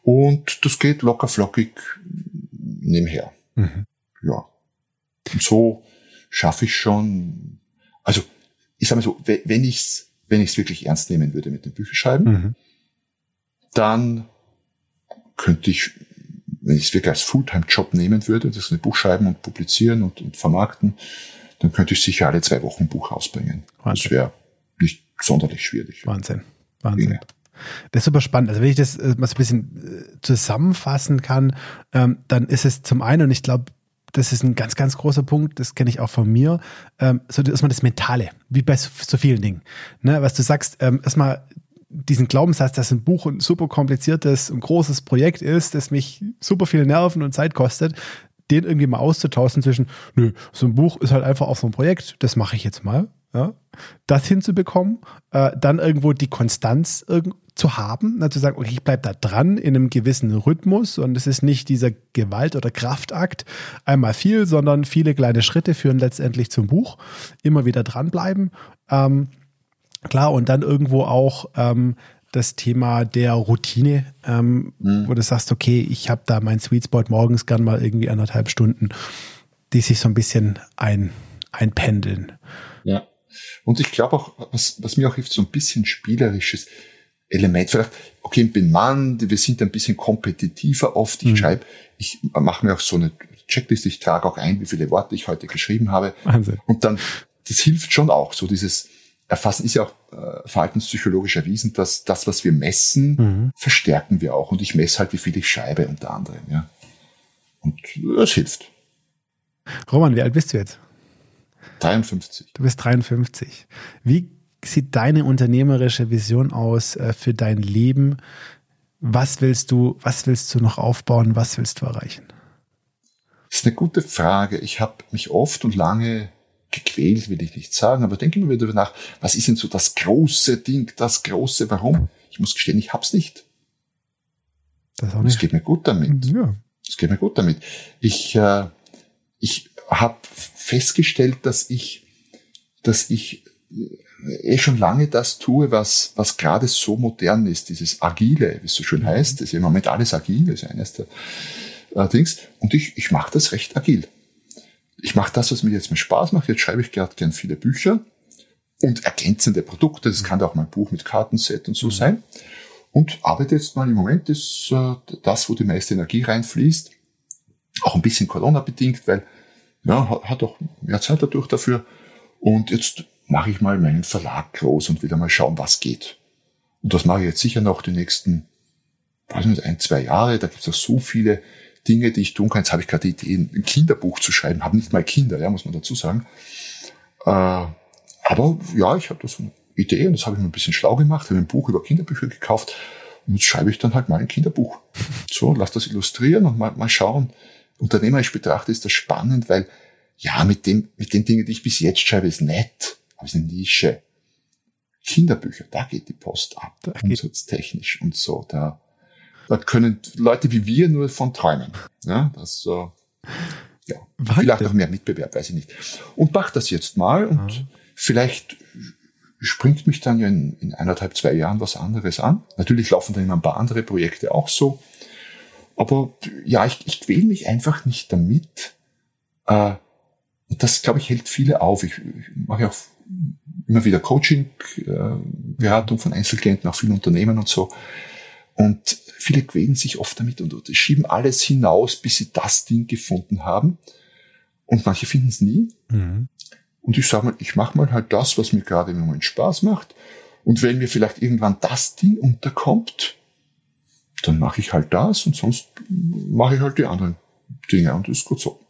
Speaker 1: Und das geht locker flockig nebenher. Mhm. Ja. Und so schaffe ich schon, also ich sage mal so, wenn ich es wenn ich's wirklich ernst nehmen würde mit dem Bücherschreiben, mhm. dann könnte ich wenn ich es wirklich als Fulltime-Job nehmen würde, das eine Buch schreiben und publizieren und, und, vermarkten, dann könnte ich sicher alle zwei Wochen ein Buch rausbringen. Wahnsinn. Das wäre nicht sonderlich schwierig.
Speaker 3: Wahnsinn. Wahnsinn. Dinge. Das ist super spannend. Also wenn ich das äh, mal so ein bisschen äh, zusammenfassen kann, ähm, dann ist es zum einen, und ich glaube, das ist ein ganz, ganz großer Punkt, das kenne ich auch von mir, ähm, so erstmal das Mentale, wie bei so, so vielen Dingen. Ne, was du sagst, ähm, erstmal diesen Glaubenssatz, dass ein Buch ein super kompliziertes und großes Projekt ist, das mich super viel Nerven und Zeit kostet, den irgendwie mal auszutauschen zwischen, nö, so ein Buch ist halt einfach auf so ein Projekt, das mache ich jetzt mal. Ja, das hinzubekommen, äh, dann irgendwo die Konstanz zu haben, na, zu sagen, okay, ich bleibe da dran in einem gewissen Rhythmus und es ist nicht dieser Gewalt- oder Kraftakt einmal viel, sondern viele kleine Schritte führen letztendlich zum Buch. Immer wieder dranbleiben. Ähm, klar, und dann irgendwo auch ähm, das Thema der Routine, ähm, mhm. wo du sagst, okay, ich habe da mein Sweet Spot morgens gern mal irgendwie anderthalb Stunden, die sich so ein bisschen ein, einpendeln.
Speaker 1: Ja. Und ich glaube auch, was, was mir auch hilft, so ein bisschen spielerisches Element. Vielleicht, okay, ich bin Mann, wir sind ein bisschen kompetitiver oft. Ich mhm. schreibe, ich mache mir auch so eine Checkliste, ich trage auch ein, wie viele Worte ich heute geschrieben habe. Wahnsinn. Und dann, das hilft schon auch, so dieses Erfassen ist ja auch äh, verhaltenspsychologisch erwiesen, dass das, was wir messen, mhm. verstärken wir auch. Und ich messe halt, wie viel ich schreibe unter anderem. Ja. Und das hilft.
Speaker 3: Roman, wie alt bist du jetzt?
Speaker 1: 53.
Speaker 3: Du bist 53. Wie sieht deine unternehmerische Vision aus äh, für dein Leben? Was willst du, was willst du noch aufbauen? Was willst du erreichen?
Speaker 1: Das ist eine gute Frage. Ich habe mich oft und lange gequält, will ich nicht sagen, aber denke immer wieder nach, was ist denn so das große Ding, das große Warum? Ich muss gestehen, ich hab's nicht. Das auch nicht. Es geht mir gut damit. Ja. Es geht mir gut damit. Ich, äh, ich habe festgestellt, dass ich, dass ich äh, eh schon lange das tue, was, was gerade so modern ist, dieses Agile, wie es so schön heißt. Das ist im Moment alles agil, das ist eines der äh, Dings. Und ich, ich mache das recht agil ich mache das, was mir jetzt mir Spaß macht. Jetzt schreibe ich gerade gern viele Bücher und ergänzende Produkte. Das kann auch mal ein Buch mit Kartenset und so mhm. sein. Und arbeite jetzt mal im Moment ist äh, das, wo die meiste Energie reinfließt. Auch ein bisschen Corona-bedingt, weil ja, hat auch mehr Zeit dadurch dafür. Und jetzt mache ich mal meinen Verlag groß und will mal schauen, was geht. Und das mache ich jetzt sicher noch die nächsten, weiß nicht, ein, zwei Jahre. Da gibt es auch so viele Dinge, die ich tun kann. Jetzt habe ich gerade die Idee, ein Kinderbuch zu schreiben, habe nicht mal Kinder, ja, muss man dazu sagen. Äh, aber ja, ich habe da so eine Idee und das habe ich mir ein bisschen schlau gemacht, habe ein Buch über Kinderbücher gekauft und jetzt schreibe ich dann halt mal ein Kinderbuch. So, lass das illustrieren und mal, mal schauen. Unternehmerisch betrachtet ist das spannend, weil ja, mit dem, mit den Dingen, die ich bis jetzt schreibe, ist nett, aber ist eine Nische. Kinderbücher, da geht die Post ab, umsatztechnisch und so. Da, da können Leute wie wir nur von träumen. Ja, das, äh, ja. vielleicht noch mehr Mitbewerb, weiß ich nicht. Und mach das jetzt mal und ja. vielleicht springt mich dann ja in, in eineinhalb, zwei Jahren was anderes an. Natürlich laufen dann immer ein paar andere Projekte auch so. Aber ja, ich, ich quäle mich einfach nicht damit. Äh, und das, glaube ich, hält viele auf. Ich, ich mache auch immer wieder Coaching, äh, Beratung von Einzelklienten, auch vielen Unternehmen und so. Und viele quälen sich oft damit und, schieben alles hinaus, bis sie das Ding gefunden haben. Und manche finden es nie. Mhm. Und ich sage mal, ich mache mal halt das, was mir gerade im Moment Spaß macht. Und wenn mir vielleicht irgendwann das Ding unterkommt, dann mache ich halt das und sonst mache ich halt die anderen Dinge und das ist gut so.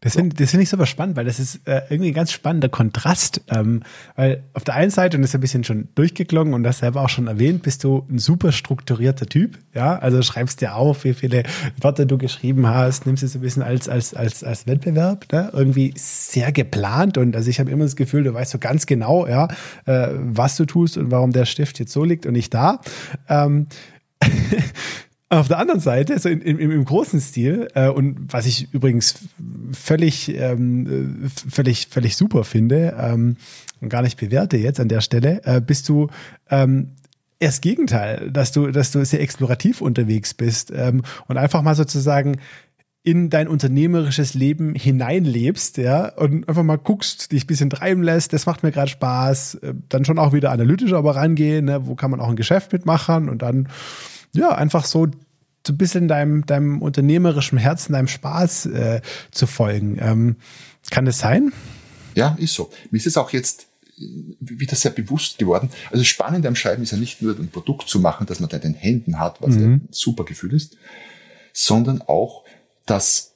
Speaker 3: Das finde find ich super spannend, weil das ist äh, irgendwie ein ganz spannender Kontrast. Ähm, weil auf der einen Seite, und das ist ein bisschen schon durchgeklungen und das selber auch schon erwähnt, bist du ein super strukturierter Typ. Ja, also schreibst dir auf, wie viele Wörter du geschrieben hast, nimmst es ein bisschen als, als, als, als Wettbewerb, ne? irgendwie sehr geplant. Und also ich habe immer das Gefühl, du weißt so ganz genau, ja, äh, was du tust und warum der Stift jetzt so liegt und nicht da. Ähm, *laughs* Auf der anderen Seite, so in, in, im großen Stil, äh, und was ich übrigens völlig, ähm, völlig, völlig super finde ähm, und gar nicht bewerte jetzt an der Stelle, äh, bist du ähm, erst Gegenteil, dass du, dass du sehr explorativ unterwegs bist ähm, und einfach mal sozusagen in dein unternehmerisches Leben hineinlebst, ja, und einfach mal guckst, dich ein bisschen treiben lässt, das macht mir gerade Spaß, äh, dann schon auch wieder analytisch aber rangehen, ne, wo kann man auch ein Geschäft mitmachen? Und dann ja, einfach so so ein bisschen deinem, deinem unternehmerischen Herzen, deinem Spaß äh, zu folgen. Ähm, kann das sein?
Speaker 1: Ja, ist so. Mir ist es auch jetzt wieder sehr bewusst geworden. Also spannend am Schreiben ist ja nicht nur ein Produkt zu machen, das man da in den Händen hat, was mhm. ein super Gefühl ist, sondern auch, dass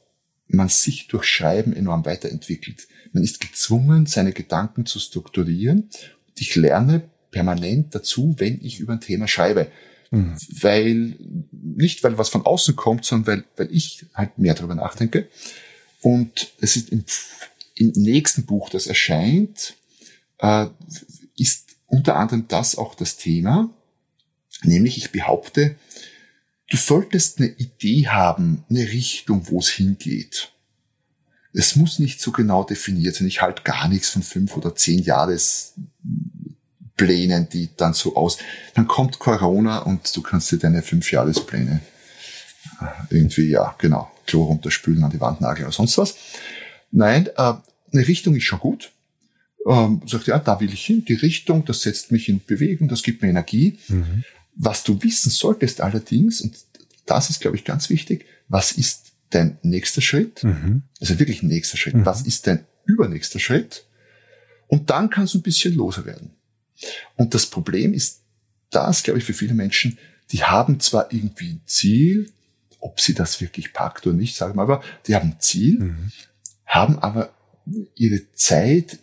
Speaker 1: man sich durch Schreiben enorm weiterentwickelt. Man ist gezwungen, seine Gedanken zu strukturieren. Ich lerne permanent dazu, wenn ich über ein Thema schreibe. Mhm. Weil nicht, weil was von außen kommt, sondern weil, weil ich halt mehr darüber nachdenke. Und es ist im, im nächsten Buch, das erscheint, äh, ist unter anderem das auch das Thema. Nämlich, ich behaupte, du solltest eine Idee haben, eine Richtung, wo es hingeht. Es muss nicht so genau definiert sein. Ich halte gar nichts von fünf oder zehn Jahresplänen, die dann so aus. Dann kommt Corona und du kannst dir deine fünf Jahrespläne äh, irgendwie, ja, genau, Klo runterspülen, an die Wand nageln oder sonst was. Nein, äh, eine Richtung ist schon gut. Ähm, sagt, ja, da will ich hin, die Richtung, das setzt mich in Bewegung, das gibt mir Energie. Mhm. Was du wissen solltest allerdings, und das ist, glaube ich, ganz wichtig, was ist dein nächster Schritt? Mhm. Also wirklich nächster Schritt. Mhm. Was ist dein übernächster Schritt? Und dann kannst du ein bisschen loser werden. Und das Problem ist das, glaube ich, für viele Menschen, die haben zwar irgendwie ein Ziel, ob sie das wirklich packt oder nicht, sagen wir aber, die haben ein Ziel, mhm. haben aber ihre Zeit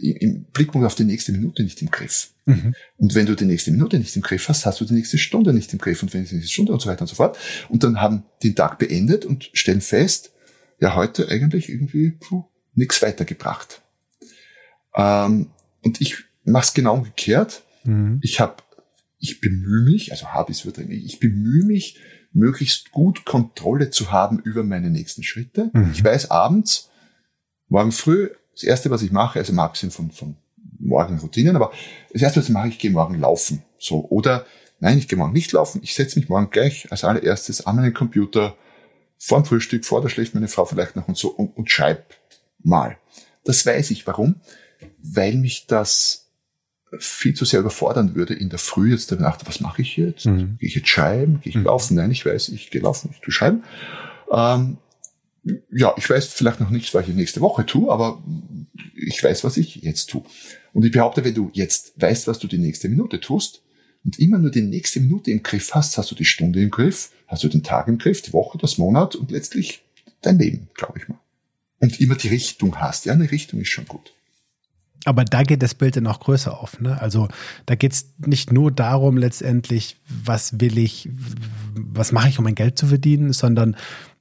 Speaker 1: im Blickpunkt auf die nächste Minute nicht im Griff. Mhm. Und wenn du die nächste Minute nicht im Griff hast, hast du die nächste Stunde nicht im Griff und wenn die nächste Stunde und so weiter und so fort. Und dann haben den Tag beendet und stellen fest, ja, heute eigentlich irgendwie puh, nichts weitergebracht. Ähm, und ich mache es genau umgekehrt. Mhm. Ich habe, ich bemühe mich, also habe ich es ich bemühe mich, möglichst gut Kontrolle zu haben über meine nächsten Schritte. Mhm. Ich weiß abends, morgen früh, das erste, was ich mache, also im Absinn von, von Morgenroutinen, aber das erste, was ich mache, ich gehe morgen laufen. So, oder nein, ich gehe morgen nicht laufen, ich setze mich morgen gleich als allererstes an meinen Computer vor dem Frühstück, vor der schläft meine Frau vielleicht noch und so und, und schreib mal. Das weiß ich. Warum? Weil mich das viel zu sehr überfordern würde in der Früh jetzt der Nacht, was mache ich jetzt? Mhm. Gehe ich jetzt schreiben? Gehe ich mhm. laufen? Nein, ich weiß, ich gehe laufen, ich tue schreiben. Ähm, ja, ich weiß vielleicht noch nicht, was ich nächste Woche tue, aber ich weiß, was ich jetzt tue. Und ich behaupte, wenn du jetzt weißt, was du die nächste Minute tust und immer nur die nächste Minute im Griff hast, hast du die Stunde im Griff, hast du den Tag im Griff, die Woche, das Monat und letztlich dein Leben, glaube ich mal. Und immer die Richtung hast. Ja, eine Richtung ist schon gut.
Speaker 3: Aber da geht das Bild dann auch größer auf. Ne? Also da geht es nicht nur darum, letztendlich, was will ich, was mache ich, um mein Geld zu verdienen, sondern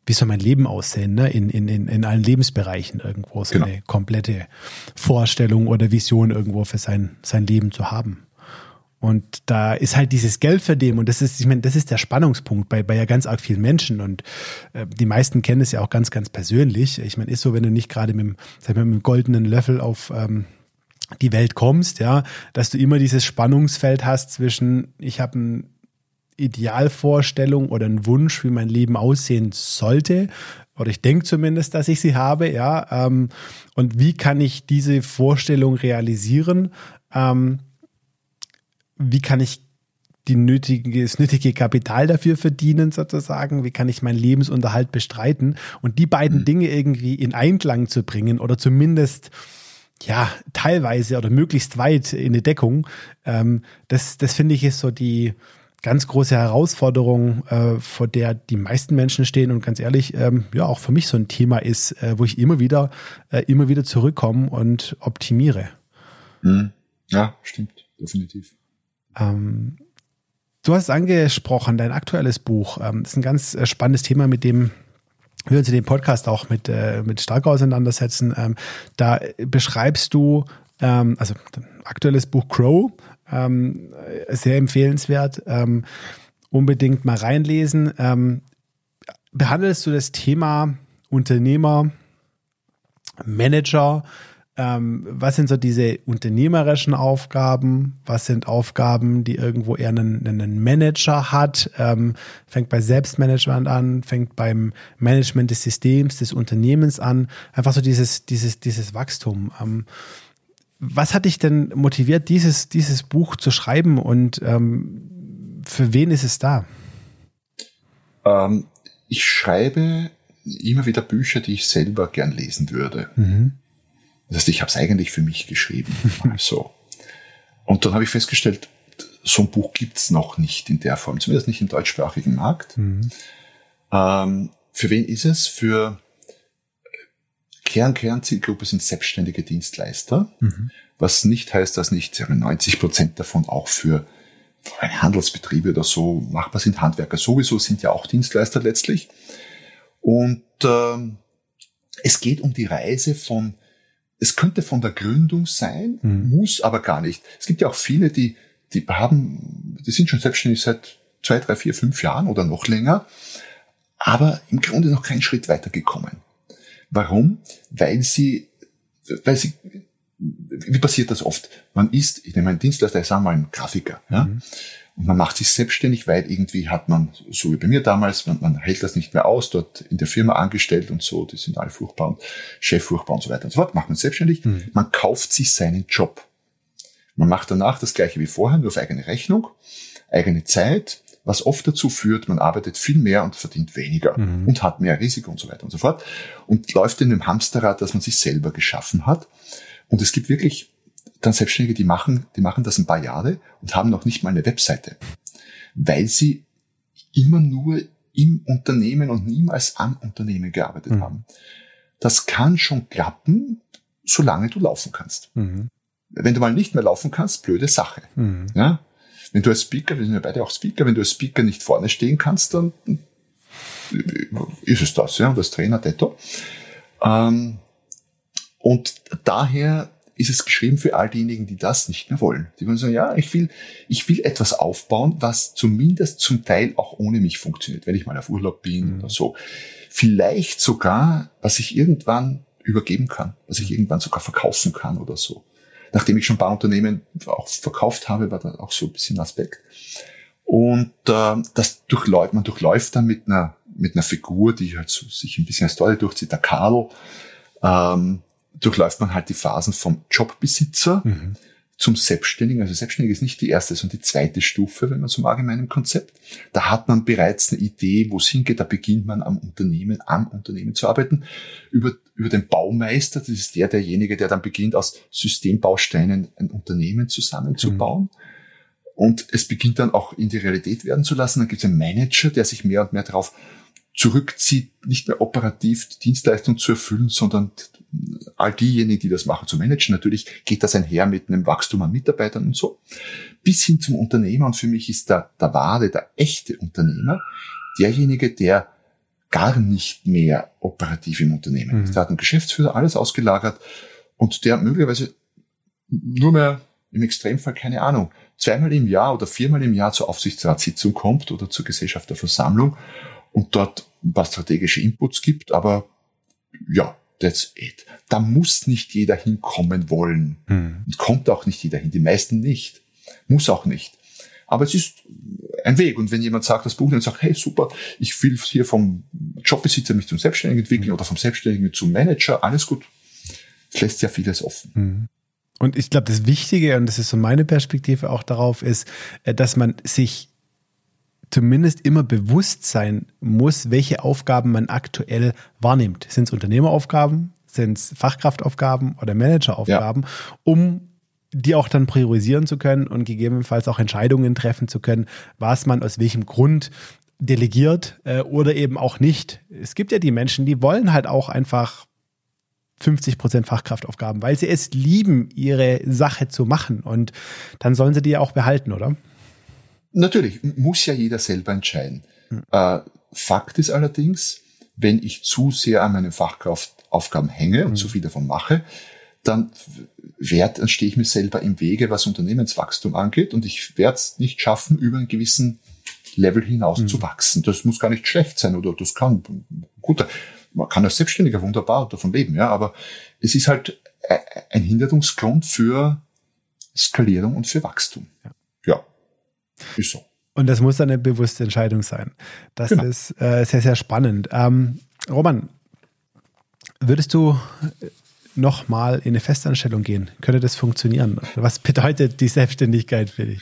Speaker 3: wie soll mein Leben aussehen, ne? in, in, in, in allen Lebensbereichen irgendwo so genau. eine komplette Vorstellung oder Vision irgendwo für sein, sein Leben zu haben. Und da ist halt dieses Geld verdienen und das ist, ich meine, das ist der Spannungspunkt bei, bei ja ganz arg vielen Menschen und äh, die meisten kennen es ja auch ganz, ganz persönlich. Ich meine, ist so, wenn du nicht gerade mit, mit dem goldenen Löffel auf ähm, die Welt kommst, ja, dass du immer dieses Spannungsfeld hast zwischen, ich habe ein Idealvorstellung oder ein Wunsch, wie mein Leben aussehen sollte. Oder ich denke zumindest, dass ich sie habe, ja. Ähm, und wie kann ich diese Vorstellung realisieren? Ähm, wie kann ich die nötige, das nötige Kapital dafür verdienen, sozusagen? Wie kann ich meinen Lebensunterhalt bestreiten? Und die beiden mhm. Dinge irgendwie in Einklang zu bringen oder zumindest ja, teilweise oder möglichst weit in die Deckung, ähm, das, das finde ich ist so die, ganz große Herausforderung, äh, vor der die meisten Menschen stehen und ganz ehrlich, ähm, ja, auch für mich so ein Thema ist, äh, wo ich immer wieder, äh, immer wieder zurückkomme und optimiere.
Speaker 1: Mhm. Ja, stimmt, definitiv.
Speaker 3: Ähm, du hast es angesprochen, dein aktuelles Buch. Ähm, ist ein ganz äh, spannendes Thema, mit dem wir uns in dem Podcast auch mit, äh, mit stark auseinandersetzen. Ähm, da beschreibst du, ähm, also aktuelles Buch Crow, ähm, sehr empfehlenswert. Ähm, unbedingt mal reinlesen. Ähm, behandelst du das Thema Unternehmer, Manager? Ähm, was sind so diese unternehmerischen Aufgaben? Was sind Aufgaben, die irgendwo eher einen, einen Manager hat? Ähm, fängt bei Selbstmanagement an, fängt beim Management des Systems, des Unternehmens an. Einfach so dieses, dieses, dieses Wachstum. Ähm, was hat dich denn motiviert, dieses, dieses Buch zu schreiben und ähm, für wen ist es da?
Speaker 1: Ähm, ich schreibe immer wieder Bücher, die ich selber gern lesen würde. Mhm. Das heißt, ich habe es eigentlich für mich geschrieben. *laughs* so. Und dann habe ich festgestellt, so ein Buch gibt's noch nicht in der Form, zumindest nicht im deutschsprachigen Markt. Mhm. Ähm, für wen ist es? Für Kern, Kernzielgruppe sind selbstständige Dienstleister, mhm. was nicht heißt, dass nicht 90 Prozent davon auch für Handelsbetriebe oder so, machbar sind Handwerker sowieso, sind ja auch Dienstleister letztlich. Und ähm, es geht um die Reise von, es könnte von der Gründung sein, mhm. muss aber gar nicht. Es gibt ja auch viele, die, die haben, die sind schon selbstständig seit zwei, drei, vier, fünf Jahren oder noch länger, aber im Grunde noch keinen Schritt weitergekommen. Warum? Weil sie, weil sie, wie passiert das oft? Man ist, ich nehme einen Dienstleister, ich sage mal einen Grafiker, ja, mhm. Und man macht sich selbstständig, weil irgendwie hat man, so wie bei mir damals, man, man hält das nicht mehr aus, dort in der Firma angestellt und so, die sind alle furchtbar und Chef furchtbar und so weiter und so fort, macht man selbstständig, mhm. man kauft sich seinen Job. Man macht danach das gleiche wie vorher, nur auf eigene Rechnung, eigene Zeit, was oft dazu führt, man arbeitet viel mehr und verdient weniger mhm. und hat mehr Risiko und so weiter und so fort und läuft in einem Hamsterrad, das man sich selber geschaffen hat. Und es gibt wirklich dann Selbstständige, die machen, die machen das ein paar Jahre und haben noch nicht mal eine Webseite, weil sie immer nur im Unternehmen und niemals am Unternehmen gearbeitet mhm. haben. Das kann schon klappen, solange du laufen kannst. Mhm. Wenn du mal nicht mehr laufen kannst, blöde Sache. Mhm. Ja? Wenn du als Speaker, wir sind ja beide auch Speaker, wenn du als Speaker nicht vorne stehen kannst, dann ist es das, ja, und als Trainer detto. Ähm, und daher ist es geschrieben für all diejenigen, die das nicht mehr wollen. Die wollen sagen, ja, ich will, ich will etwas aufbauen, was zumindest zum Teil auch ohne mich funktioniert, wenn ich mal auf Urlaub bin mhm. oder so. Vielleicht sogar, was ich irgendwann übergeben kann, was ich irgendwann sogar verkaufen kann oder so nachdem ich schon ein paar Unternehmen auch verkauft habe, war da auch so ein bisschen ein Aspekt. Und äh, das durchläuft, man durchläuft dann mit einer, mit einer Figur, die halt so sich ein bisschen als Story durchzieht, der Karl, ähm, durchläuft man halt die Phasen vom Jobbesitzer, mhm zum Selbstständigen. Also Selbstständig ist nicht die erste, sondern die zweite Stufe, wenn man so mag, in meinem Konzept. Da hat man bereits eine Idee, wo es hingeht. Da beginnt man am Unternehmen, am Unternehmen zu arbeiten. Über, über den Baumeister, das ist der, derjenige, der dann beginnt, aus Systembausteinen ein Unternehmen zusammenzubauen. Mhm. Und es beginnt dann auch in die Realität werden zu lassen. Dann gibt es einen Manager, der sich mehr und mehr darauf zurückzieht, nicht mehr operativ die Dienstleistung zu erfüllen, sondern all diejenigen, die das machen, zu managen. Natürlich geht das einher mit einem Wachstum an Mitarbeitern und so. Bis hin zum Unternehmer. Und für mich ist der, der wahre, der echte Unternehmer derjenige, der gar nicht mehr operativ im Unternehmen ist. Mhm. Der hat einen Geschäftsführer, alles ausgelagert und der möglicherweise nur mehr im Extremfall, keine Ahnung, zweimal im Jahr oder viermal im Jahr zur Aufsichtsratssitzung kommt oder zur Gesellschafterversammlung und dort ein paar strategische Inputs gibt, aber ja, that's it. Da muss nicht jeder hinkommen wollen. Hm. Und kommt auch nicht jeder hin. Die meisten nicht. Muss auch nicht. Aber es ist ein Weg. Und wenn jemand sagt, das Buch und sagt, hey, super, ich will hier vom Jobbesitzer mich zum Selbstständigen entwickeln hm. oder vom Selbstständigen zum Manager, alles gut. Es lässt ja vieles offen. Hm.
Speaker 3: Und ich glaube, das Wichtige, und das ist so meine Perspektive auch darauf, ist, äh, dass man sich zumindest immer bewusst sein muss, welche Aufgaben man aktuell wahrnimmt. Sind es Unternehmeraufgaben, sind es Fachkraftaufgaben oder Manageraufgaben, ja. um die auch dann priorisieren zu können und gegebenenfalls auch Entscheidungen treffen zu können, was man aus welchem Grund delegiert äh, oder eben auch nicht. Es gibt ja die Menschen, die wollen halt auch einfach 50 Prozent Fachkraftaufgaben, weil sie es lieben, ihre Sache zu machen und dann sollen sie die ja auch behalten, oder?
Speaker 1: Natürlich, muss ja jeder selber entscheiden. Mhm. Äh, Fakt ist allerdings, wenn ich zu sehr an meinen Fachkraftaufgaben hänge und mhm. zu viel davon mache, dann, werd, dann stehe ich mir selber im Wege, was Unternehmenswachstum angeht und ich werde es nicht schaffen, über einen gewissen Level hinaus mhm. zu wachsen. Das muss gar nicht schlecht sein oder das kann, gut, man kann als Selbstständiger wunderbar davon leben, ja, aber es ist halt ein Hinderungsgrund für Skalierung und für Wachstum. Ja. ja.
Speaker 3: Ist so. Und das muss dann eine bewusste Entscheidung sein. Das genau. ist äh, sehr, sehr spannend. Ähm, Roman, würdest du nochmal in eine Festanstellung gehen? Könnte das funktionieren? Was bedeutet die Selbstständigkeit für dich?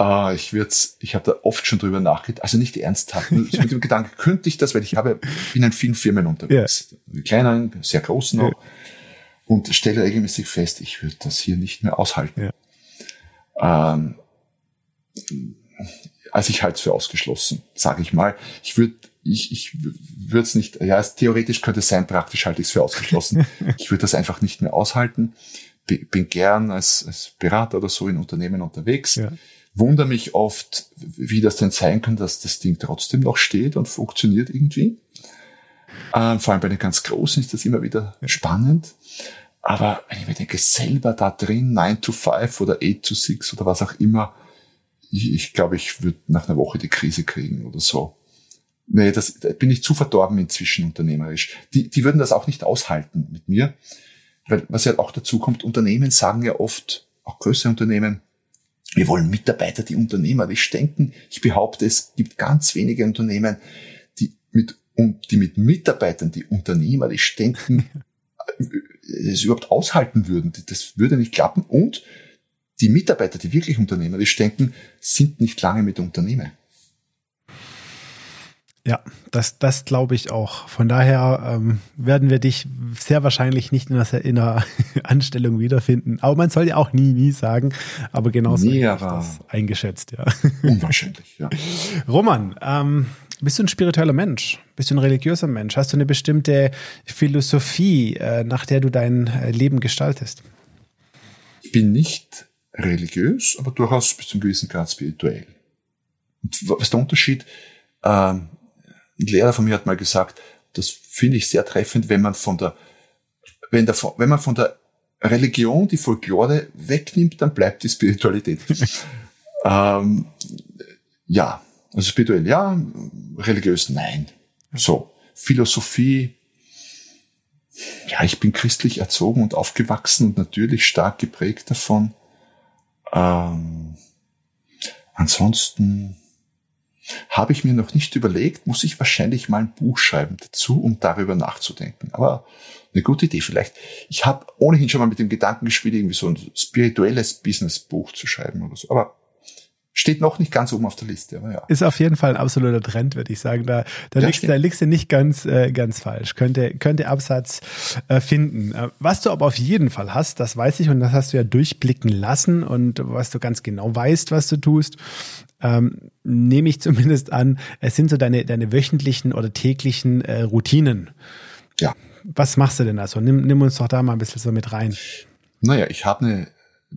Speaker 1: Uh, ich würde ich habe da oft schon drüber nachgedacht, also nicht ernsthaft, nur mit dem Gedanken, könnte ich das, weil ich habe, bin in vielen Firmen unterwegs, ja. kleinen, sehr großen auch, ja. und stelle regelmäßig fest, ich würde das hier nicht mehr aushalten. Ja. Ähm, also ich halte es für ausgeschlossen, sage ich mal. Ich würde ich, ich würde es nicht, ja, theoretisch könnte es sein, praktisch halte ich es für ausgeschlossen. *laughs* ich würde das einfach nicht mehr aushalten. Bin gern als, als Berater oder so in Unternehmen unterwegs. Ja. wundere mich oft, wie das denn sein kann, dass das Ding trotzdem noch steht und funktioniert irgendwie. Ähm, vor allem bei den ganz Großen ist das immer wieder spannend. Aber wenn ich mir denke, selber da drin, 9 to 5 oder 8 to 6 oder was auch immer, ich, ich glaube, ich würde nach einer Woche die Krise kriegen oder so. Nee, das da bin ich zu verdorben inzwischen unternehmerisch. Die, die würden das auch nicht aushalten mit mir. Weil, was ja auch dazu kommt, Unternehmen sagen ja oft, auch größere Unternehmen, wir wollen Mitarbeiter, die unternehmerisch denken. Ich behaupte, es gibt ganz wenige Unternehmen, die mit, die mit Mitarbeitern, die unternehmerisch denken, *laughs* es überhaupt aushalten würden. Das würde nicht klappen. Und die Mitarbeiter, die wirklich unternehmerisch denken, sind nicht lange mit Unternehmen.
Speaker 3: Ja, das, das glaube ich auch. Von daher ähm, werden wir dich sehr wahrscheinlich nicht in einer, in einer *laughs* Anstellung wiederfinden. Aber man soll ja auch nie, nie sagen. Aber genauso
Speaker 1: nee,
Speaker 3: das eingeschätzt, ja.
Speaker 1: Unwahrscheinlich, ja. *laughs*
Speaker 3: Roman, ähm, bist du ein spiritueller Mensch? Bist du ein religiöser Mensch? Hast du eine bestimmte Philosophie, äh, nach der du dein äh, Leben gestaltest?
Speaker 1: Ich bin nicht religiös, aber durchaus bis zu einem gewissen Grad spirituell. Und was ist der Unterschied? Ähm, ein Lehrer von mir hat mal gesagt, das finde ich sehr treffend, wenn man von der, wenn, der, wenn man von der Religion die Folklore wegnimmt, dann bleibt die Spiritualität. *laughs* ähm, ja, also spirituell ja, religiös nein. So, Philosophie, ja, ich bin christlich erzogen und aufgewachsen und natürlich stark geprägt davon. Ähm, ansonsten habe ich mir noch nicht überlegt, muss ich wahrscheinlich mal ein Buch schreiben dazu, um darüber nachzudenken. Aber eine gute Idee vielleicht. Ich habe ohnehin schon mal mit dem Gedanken gespielt, irgendwie so ein spirituelles Businessbuch zu schreiben oder so. Aber steht noch nicht ganz oben auf der Liste, aber ja.
Speaker 3: Ist auf jeden Fall ein absoluter Trend, würde ich sagen. Da, da, ja, liegst, da liegst du nicht ganz, äh, ganz falsch. Könnte, könnte Absatz äh, finden. Äh, was du aber auf jeden Fall hast, das weiß ich und das hast du ja durchblicken lassen und was du ganz genau weißt, was du tust, ähm, nehme ich zumindest an, es sind so deine, deine wöchentlichen oder täglichen äh, Routinen.
Speaker 1: Ja.
Speaker 3: Was machst du denn also? Nimm, nimm uns doch da mal ein bisschen so mit rein.
Speaker 1: Naja, ich habe eine,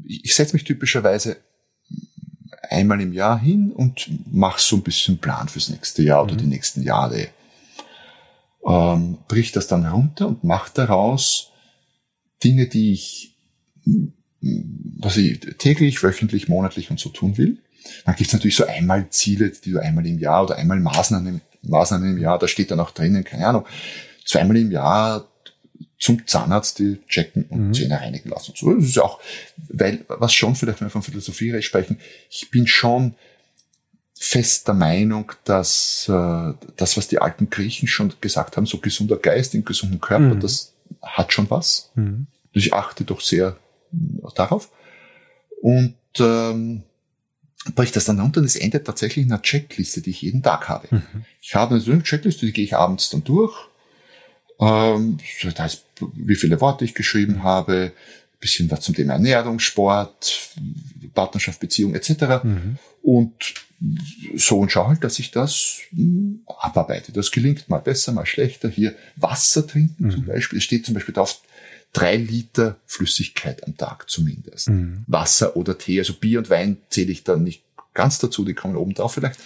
Speaker 1: ich setze mich typischerweise einmal im Jahr hin und mache so ein bisschen Plan fürs nächste Jahr oder mhm. die nächsten Jahre. Ähm, brich das dann runter und mache daraus Dinge, die ich, was ich täglich, wöchentlich, monatlich und so tun will. Dann gibt's natürlich so einmal Ziele, die du einmal im Jahr oder einmal Maßnahmen, Maßnahmen im Jahr, da steht dann auch drinnen, keine Ahnung, zweimal im Jahr zum Zahnarzt die checken und mhm. Zähne reinigen lassen. So. Das ist ja auch, weil, was schon vielleicht, wenn wir von Philosophie sprechen, ich bin schon fest der Meinung, dass äh, das, was die alten Griechen schon gesagt haben, so gesunder Geist im gesunden Körper, mhm. das hat schon was. Mhm. Ich achte doch sehr darauf. Und ähm, bricht das dann runter und es endet tatsächlich in einer Checkliste, die ich jeden Tag habe. Mhm. Ich habe eine Checkliste, die gehe ich abends dann durch. Ähm, das heißt, wie viele Worte ich geschrieben habe, bisschen was zum Thema Ernährung, Sport, Partnerschaft, Beziehung etc. Mhm. Und so und schau halt, dass ich das hm, abarbeite. Das gelingt mal besser, mal schlechter. Hier Wasser trinken mhm. zum Beispiel. Es steht zum Beispiel drauf, drei Liter Flüssigkeit am Tag zumindest. Mhm. Wasser oder Tee, also Bier und Wein zähle ich dann nicht ganz dazu, die kommen oben drauf vielleicht.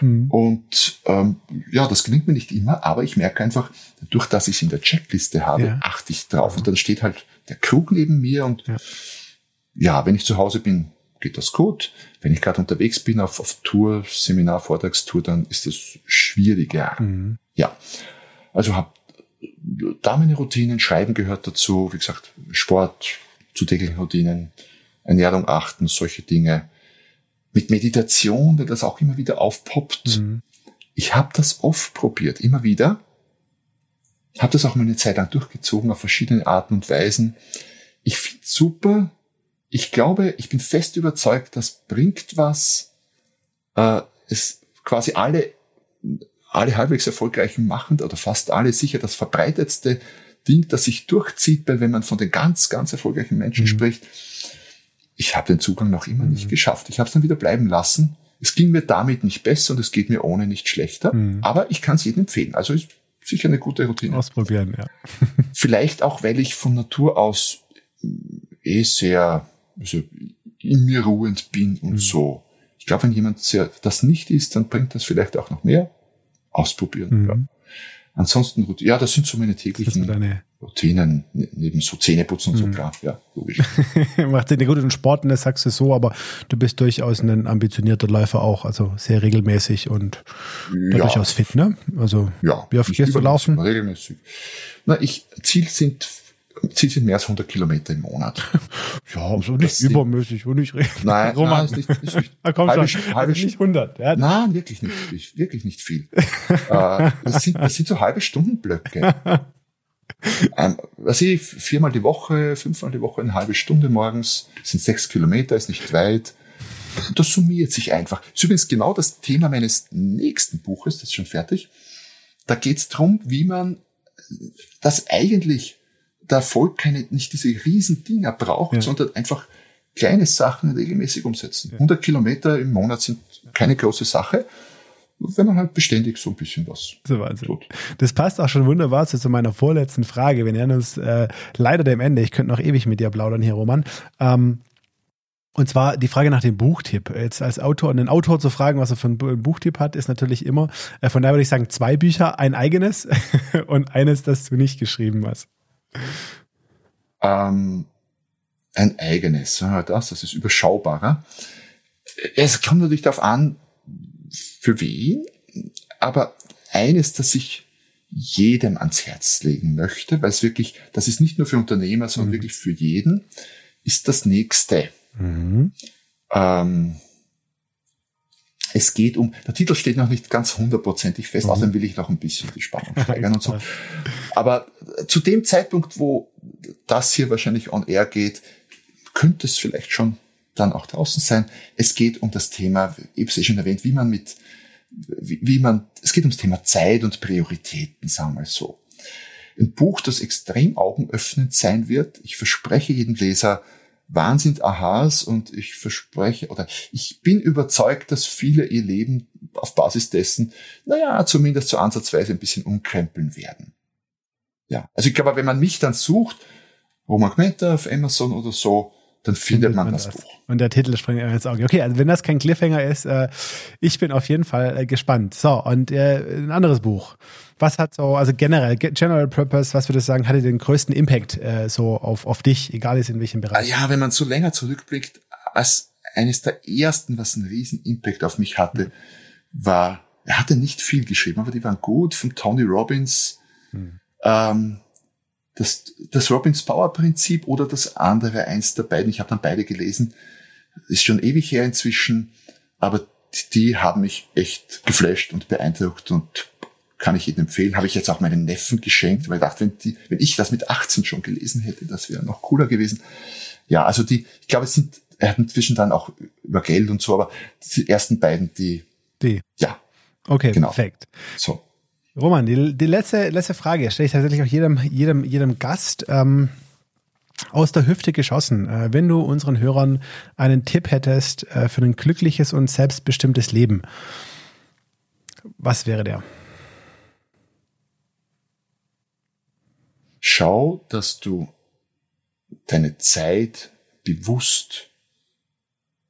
Speaker 1: Mhm. Und ähm, ja, das gelingt mir nicht immer, aber ich merke einfach, durch dass ich es in der Checkliste habe, ja. achte ich drauf. Und dann steht halt der Krug neben mir und ja, ja wenn ich zu Hause bin, geht das gut. Wenn ich gerade unterwegs bin auf, auf Tour, Seminar, Vortragstour, dann ist das schwieriger. Mhm. Ja, also habe da meine Routinen, Schreiben gehört dazu, wie gesagt, Sport, zu täglichen Routinen, Ernährung achten, solche Dinge. Mit Meditation, weil das auch immer wieder aufpoppt. Mhm. Ich habe das oft probiert, immer wieder. Habe das auch mal eine Zeit lang durchgezogen auf verschiedene Arten und Weisen. Ich finde super. Ich glaube, ich bin fest überzeugt, das bringt was. Äh, es quasi alle alle halbwegs erfolgreichen machen oder fast alle sicher das verbreitetste Ding, das sich durchzieht, weil wenn man von den ganz, ganz erfolgreichen Menschen mhm. spricht, ich habe den Zugang noch immer mhm. nicht geschafft. Ich habe es dann wieder bleiben lassen. Es ging mir damit nicht besser und es geht mir ohne nicht schlechter. Mhm. Aber ich kann es jedem empfehlen. Also ist sicher eine gute Routine.
Speaker 3: Ausprobieren, ja. *laughs*
Speaker 1: Vielleicht auch, weil ich von Natur aus eh sehr also in mir ruhend bin und mhm. so Ich glaube, wenn jemand sehr, das nicht ist, dann bringt das vielleicht auch noch mehr. Ausprobieren. Ansonsten, ja, das sind so meine täglichen Routinen, ne, neben so Zähneputzen und so, mhm. klar, ja, logisch. *laughs*
Speaker 3: Macht Sinn, gut, und Sporten, das sagst du so, aber du bist durchaus ein ambitionierter Läufer auch, also sehr regelmäßig und ja. durchaus fit, ne? Also,
Speaker 1: ja,
Speaker 3: wie oft gehst du laufen?
Speaker 1: Regelmäßig. Na, ich, Ziel sind Ziel sind mehr als 100 Kilometer im Monat. *laughs*
Speaker 3: ja, also nicht übermäßig und nicht
Speaker 1: Nein, *laughs* Roman. nein ist nicht, ist nicht
Speaker 3: da kommt halbe, schon, halbe, nicht 100.
Speaker 1: Ja. Nein, wirklich nicht, *laughs* wirklich nicht viel. äh, das, sind, das sind so halbe Stundenblöcke. Ähm, was ich, viermal die Woche, fünfmal die Woche, eine halbe Stunde morgens, sind sechs Kilometer, ist nicht weit. Das summiert sich einfach. Das ist übrigens genau das Thema meines nächsten Buches, das ist schon fertig. Da geht es darum, wie man das eigentlich der Erfolg keine, nicht diese riesen Dinger braucht, ja. sondern einfach kleine Sachen regelmäßig umsetzen. Ja. 100 Kilometer im Monat sind keine große Sache wenn man halt beständig so ein bisschen was
Speaker 3: so Wahnsinn. tut. Das passt auch schon wunderbar zu meiner vorletzten Frage. Wir nähern uns äh, leider dem Ende. Ich könnte noch ewig mit dir plaudern hier, Roman. Ähm, und zwar die Frage nach dem Buchtipp. Jetzt als Autor, einen Autor zu fragen, was er für einen Buchtipp hat, ist natürlich immer, äh, von daher würde ich sagen, zwei Bücher, ein eigenes *laughs* und eines, das du nicht geschrieben hast.
Speaker 1: Ähm, ein eigenes, das, das ist überschaubarer. Es kommt natürlich darauf an, für wen, aber eines, das ich jedem ans Herz legen möchte, weil es wirklich, das ist nicht nur für Unternehmer, sondern mhm. wirklich für jeden, ist das nächste. Mhm. Ähm, es geht um, der Titel steht noch nicht ganz hundertprozentig fest, mhm. außerdem will ich noch ein bisschen die Spannung *laughs* steigern und so. Aber zu dem Zeitpunkt, wo das hier wahrscheinlich on air geht, könnte es vielleicht schon dann auch draußen sein. Es geht um das Thema, ich habe es eh schon erwähnt, wie man mit, wie, wie man, es geht ums Thema Zeit und Prioritäten, sagen wir so. Ein Buch, das extrem augenöffnend sein wird. Ich verspreche jedem Leser, Wahnsinn Aha's und ich verspreche oder ich bin überzeugt, dass viele ihr Leben auf Basis dessen, naja, zumindest so ansatzweise ein bisschen umkrempeln werden. Ja, also ich glaube, wenn man mich dann sucht, Roman Kmenter auf Amazon oder so, dann findet man, man das, Buch.
Speaker 3: Und der Titel springt mir ins Auge. Okay, also wenn das kein Cliffhanger ist, äh, ich bin auf jeden Fall äh, gespannt. So, und äh, ein anderes Buch. Was hat so, also generell, General Purpose, was würdest du sagen, hatte den größten Impact äh, so auf, auf dich, egal ist in welchem Bereich?
Speaker 1: Ja, wenn man so länger zurückblickt, als eines der ersten, was einen riesen Impact auf mich hatte, war, er hatte nicht viel geschrieben, aber die waren gut, von Tony Robbins. Hm. Ähm, das, das Robbins Power Prinzip oder das andere, eins der beiden, ich habe dann beide gelesen, ist schon ewig her inzwischen, aber die haben mich echt geflasht und beeindruckt und kann ich jedem empfehlen. Habe ich jetzt auch meinen Neffen geschenkt, weil ich dachte, wenn, die, wenn ich das mit 18 schon gelesen hätte, das wäre noch cooler gewesen. Ja, also die, ich glaube, es sind, er hat inzwischen dann auch über Geld und so, aber die ersten beiden, die,
Speaker 3: die.
Speaker 1: ja.
Speaker 3: Okay, genau. perfekt.
Speaker 1: So.
Speaker 3: Roman, die, die letzte, letzte Frage stelle ich tatsächlich auch jedem, jedem, jedem Gast ähm, aus der Hüfte geschossen. Äh, wenn du unseren Hörern einen Tipp hättest äh, für ein glückliches und selbstbestimmtes Leben, was wäre der?
Speaker 1: Schau, dass du deine Zeit bewusst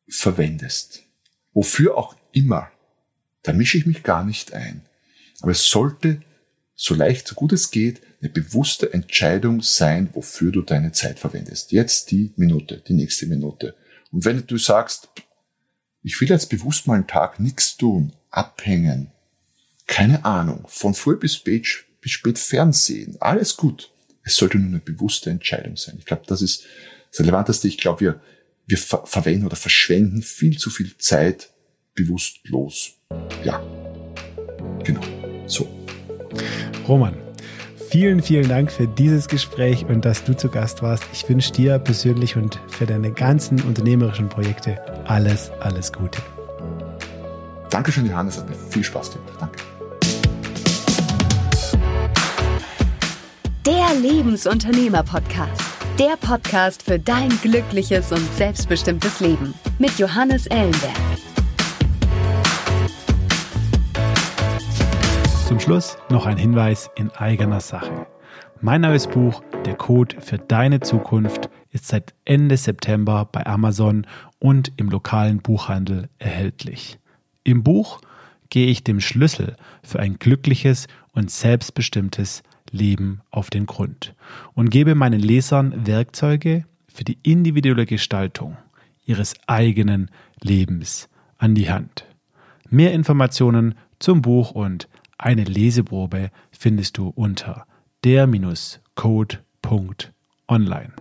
Speaker 1: verwendest. Wofür auch immer. Da mische ich mich gar nicht ein. Aber es sollte, so leicht, so gut es geht, eine bewusste Entscheidung sein, wofür du deine Zeit verwendest. Jetzt die Minute, die nächste Minute. Und wenn du sagst, ich will jetzt bewusst mal einen Tag nichts tun, abhängen, keine Ahnung, von früh bis spät, bis spät Fernsehen, alles gut. Es sollte nur eine bewusste Entscheidung sein. Ich glaube, das ist das Relevanteste. Ich glaube, wir, wir ver verwenden oder verschwenden viel zu viel Zeit bewusstlos. Ja, genau. So.
Speaker 3: Roman, vielen, vielen Dank für dieses Gespräch und dass du zu Gast warst. Ich wünsche dir persönlich und für deine ganzen unternehmerischen Projekte alles, alles Gute.
Speaker 1: Dankeschön, Johannes. Hat mir viel Spaß gemacht. Danke.
Speaker 2: Der Lebensunternehmer-Podcast. Der Podcast für dein glückliches und selbstbestimmtes Leben. Mit Johannes Ellenberg.
Speaker 3: Zum Schluss noch ein Hinweis in eigener Sache. Mein neues Buch Der Code für deine Zukunft ist seit Ende September bei Amazon und im lokalen Buchhandel erhältlich. Im Buch gehe ich dem Schlüssel für ein glückliches und selbstbestimmtes Leben auf den Grund und gebe meinen Lesern Werkzeuge für die individuelle Gestaltung ihres eigenen Lebens an die Hand. Mehr Informationen zum Buch und eine Leseprobe findest du unter der-code.online.